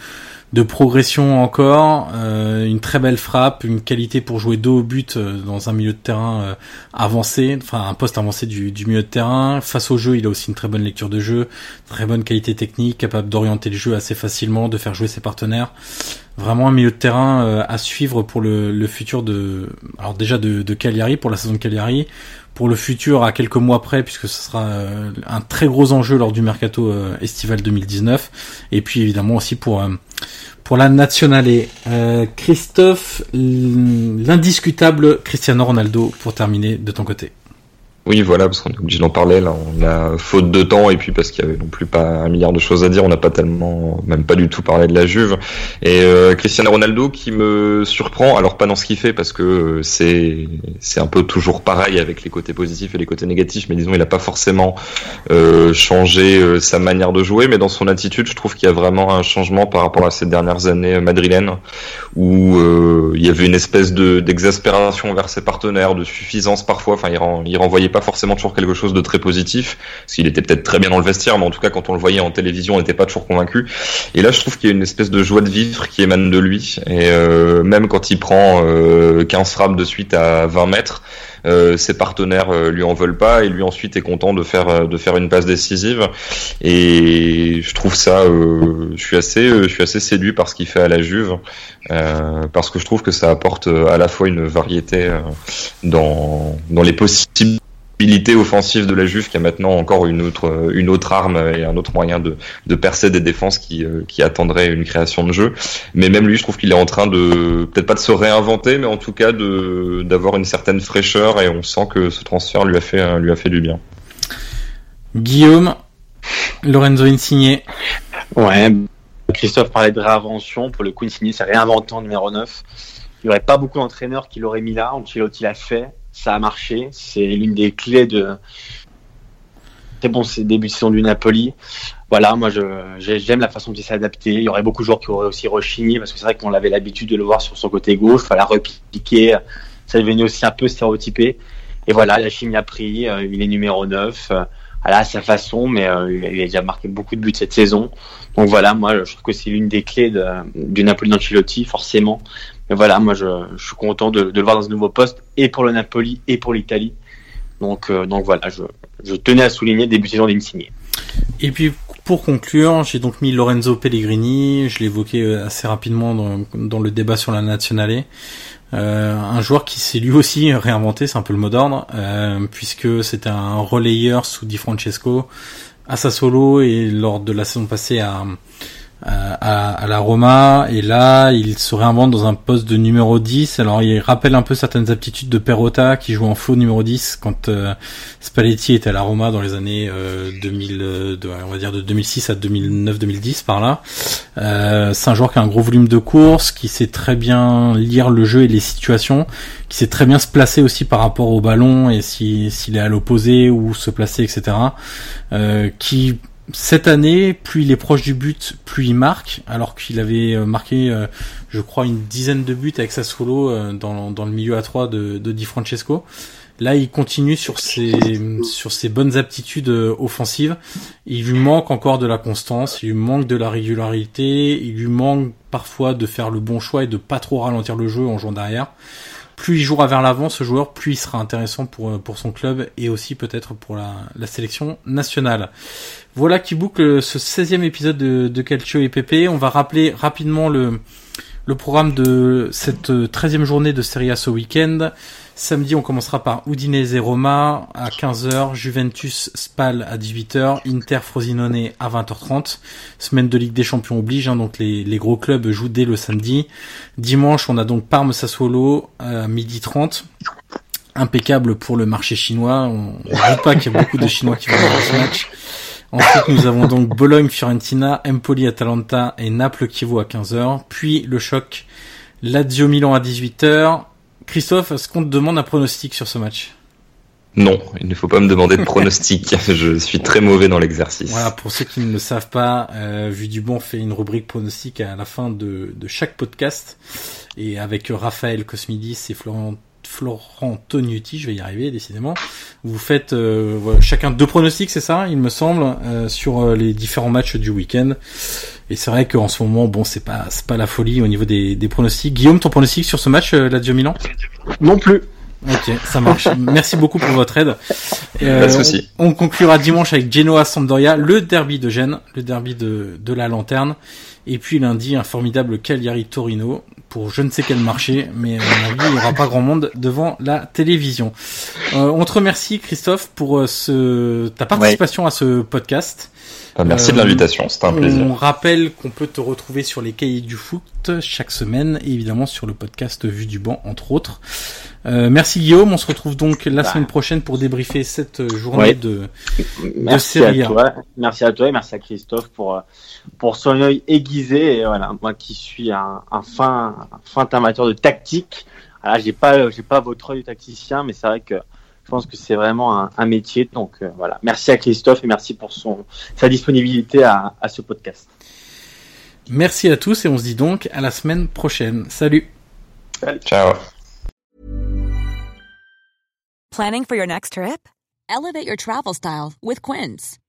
de progression encore, euh, une très belle frappe, une qualité pour jouer dos au but euh, dans un milieu de terrain euh, avancé, enfin un poste avancé du, milieu de terrain. Face au jeu, il a aussi une très bonne lecture de jeu, très bonne qualité technique, capable d'orienter le jeu assez facilement, de faire jouer ses partenaires. Vraiment un milieu de terrain à suivre pour le, le, futur de, alors déjà de, de Cagliari pour la saison de Cagliari, pour le futur à quelques mois près puisque ce sera un très gros enjeu lors du mercato estival 2019 et puis évidemment aussi pour pour la nationale. Euh, Christophe, l'indiscutable Cristiano Ronaldo pour terminer de ton côté. Oui, voilà, parce qu'on est obligé d'en parler. Là, on a faute de temps et puis parce qu'il y avait non plus pas un milliard de choses à dire, on n'a pas tellement, même pas du tout parlé de la Juve. Et euh, Cristiano Ronaldo qui me surprend, alors pas dans ce qu'il fait parce que euh, c'est c'est un peu toujours pareil avec les côtés positifs et les côtés négatifs, mais disons il n'a pas forcément euh, changé euh, sa manière de jouer, mais dans son attitude, je trouve qu'il y a vraiment un changement par rapport à ces dernières années madrilènes où il y avait une espèce de d'exaspération vers ses partenaires, de suffisance parfois. Enfin, il, il renvoyait pas forcément toujours quelque chose de très positif, parce qu'il était peut-être très bien dans le vestiaire, mais en tout cas quand on le voyait en télévision, on n'était pas toujours convaincu. Et là, je trouve qu'il y a une espèce de joie de vivre qui émane de lui, et euh, même quand il prend euh, 15 frappes de suite à 20 mètres, euh, ses partenaires euh, lui en veulent pas et lui ensuite est content de faire euh, de faire une passe décisive et je trouve ça je suis assez je suis assez séduit par ce qu'il fait à la Juve parce que je trouve que ça apporte à la fois une variété dans dans les possibles offensive de la Juve qui a maintenant encore une autre une autre arme et un autre moyen de, de percer des défenses qui euh, qui attendraient une création de jeu. Mais même lui je trouve qu'il est en train de peut-être pas de se réinventer mais en tout cas de d'avoir une certaine fraîcheur et on sent que ce transfert lui a fait lui a fait du bien. Guillaume Lorenzo Insigne. Ouais Christophe parlait de réinvention. Pour le coup Insigne s'est réinventé en numéro 9 il n'y aurait pas beaucoup d'entraîneurs qui l'auraient mis là. Ancelotti l'a fait ça a marché. C'est l'une des clés de c'est bon, c'est début de saison du Napoli. Voilà, moi j'aime la façon dont il s'est adapté. Il y aurait beaucoup de joueurs qui auraient aussi rechigné parce que c'est vrai qu'on avait l'habitude de le voir sur son côté gauche, fallait repiquer, ça devenait aussi un peu stéréotypé. Et voilà, la chimie a pris, euh, il est numéro 9, euh, à sa façon, mais euh, il a déjà marqué beaucoup de buts cette saison. Donc voilà, moi je trouve que c'est l'une des clés de, du Napoli d'Ancelotti, forcément. Voilà, moi je, suis content de, le voir dans ce nouveau poste, et pour le Napoli, et pour l'Italie. Donc, euh, donc voilà, je, tenais à souligner début saison d'Insigne. Et puis pour conclure, j'ai donc mis Lorenzo Pellegrini, je l'évoquais euh, assez rapidement dans, le débat sur la nationale. Euh, un joueur qui s'est lui aussi réinventé, c'est un peu le mot d'ordre, puisque c'était un relayeur sous Di Francesco à Sassuolo et lors de la saison passée à, à, à, la Roma et là il se réinvente dans un poste de numéro 10 alors il rappelle un peu certaines aptitudes de Perrotta qui joue en faux numéro 10 quand euh, Spalletti était à la Roma dans les années 2000 euh, on va dire de 2006 à 2009-2010 par là. Euh, c'est un joueur qui a un gros volume de course qui sait très bien lire le jeu et les situations qui sait très bien se placer aussi par rapport au ballon et s'il est à l'opposé ou se placer etc euh, qui cette année, plus il est proche du but, plus il marque, alors qu'il avait euh, marqué, euh, je crois, une dizaine de buts avec sa solo euh, dans, le milieu à 3 de, de Di Francesco. Là, il continue sur ses, sur ses bonnes aptitudes offensives. Il lui manque encore de la constance, il lui manque de la régularité, il lui manque parfois de faire le bon choix et de pas trop ralentir le jeu en jouant derrière plus il jouera vers l'avant, ce joueur, plus il sera intéressant pour, pour son club et aussi peut-être pour la, sélection nationale. Voilà qui boucle ce 16e épisode de, de Calcio et PP. On va rappeler rapidement le, le programme de cette 13e journée de Serie A ce week-end. Samedi, on commencera par Udinese Roma à 15h, Juventus Spal à 18h, Inter Frosinone à 20h30. Semaine de Ligue des Champions oblige, hein, donc les, gros clubs jouent dès le samedi. Dimanche, on a donc Parme Sassuolo à midi 30. Impeccable pour le marché chinois. On ne doute pas qu'il y a beaucoup de Chinois qui vont voir ce match. Ensuite, nous avons donc Bologne-Fiorentina, Empoli-Atalanta et Naples-Kievo à 15h. Puis le choc Lazio-Milan à 18h. Christophe, est-ce qu'on te demande un pronostic sur ce match? Non, il ne faut pas me demander de pronostic. je suis très mauvais dans l'exercice. Voilà, pour ceux qui ne le savent pas, euh, Vu du Bon fait une rubrique pronostic à la fin de, de chaque podcast. Et avec Raphaël Cosmidis et Florent Florent Tognuti, je vais y arriver décidément. Vous faites euh, chacun deux pronostics, c'est ça, il me semble, euh, sur euh, les différents matchs du week-end. Et c'est vrai qu'en ce moment, bon, c'est pas c'est pas la folie au niveau des, des pronostics. Guillaume, ton pronostic sur ce match, la Lazio Milan? Non plus. Ok, ça marche. Merci beaucoup pour votre aide. Pas de souci. On, on, conclura dimanche avec Genoa Sampdoria, le derby de Gênes, le derby de, de la lanterne. Et puis lundi, un formidable Cagliari Torino pour je ne sais quel marché, mais à mon avis, il n'y aura pas grand monde devant la télévision. Euh, on te remercie Christophe pour ce ta participation à ce podcast. Ah, merci de l'invitation, c'était un plaisir. On rappelle qu'on peut te retrouver sur les cahiers du foot chaque semaine et évidemment sur le podcast Vue du banc entre autres. Euh, merci Guillaume, on se retrouve donc la bah. semaine prochaine pour débriefer cette journée de, merci À toi. Merci à toi et merci à Christophe pour pour son œil aiguisé. Et voilà, moi qui suis un, un fin un fin amateur de tactique, voilà, j'ai pas j'ai pas votre œil de tacticien, mais c'est vrai que je pense que c'est vraiment un, métier. Donc euh, voilà, merci à Christophe et merci pour son, sa disponibilité à, à ce podcast. Merci à tous et on se dit donc à la semaine prochaine. Salut. Salut. Ciao. Planning for your next trip? Elevate your travel style with Quince.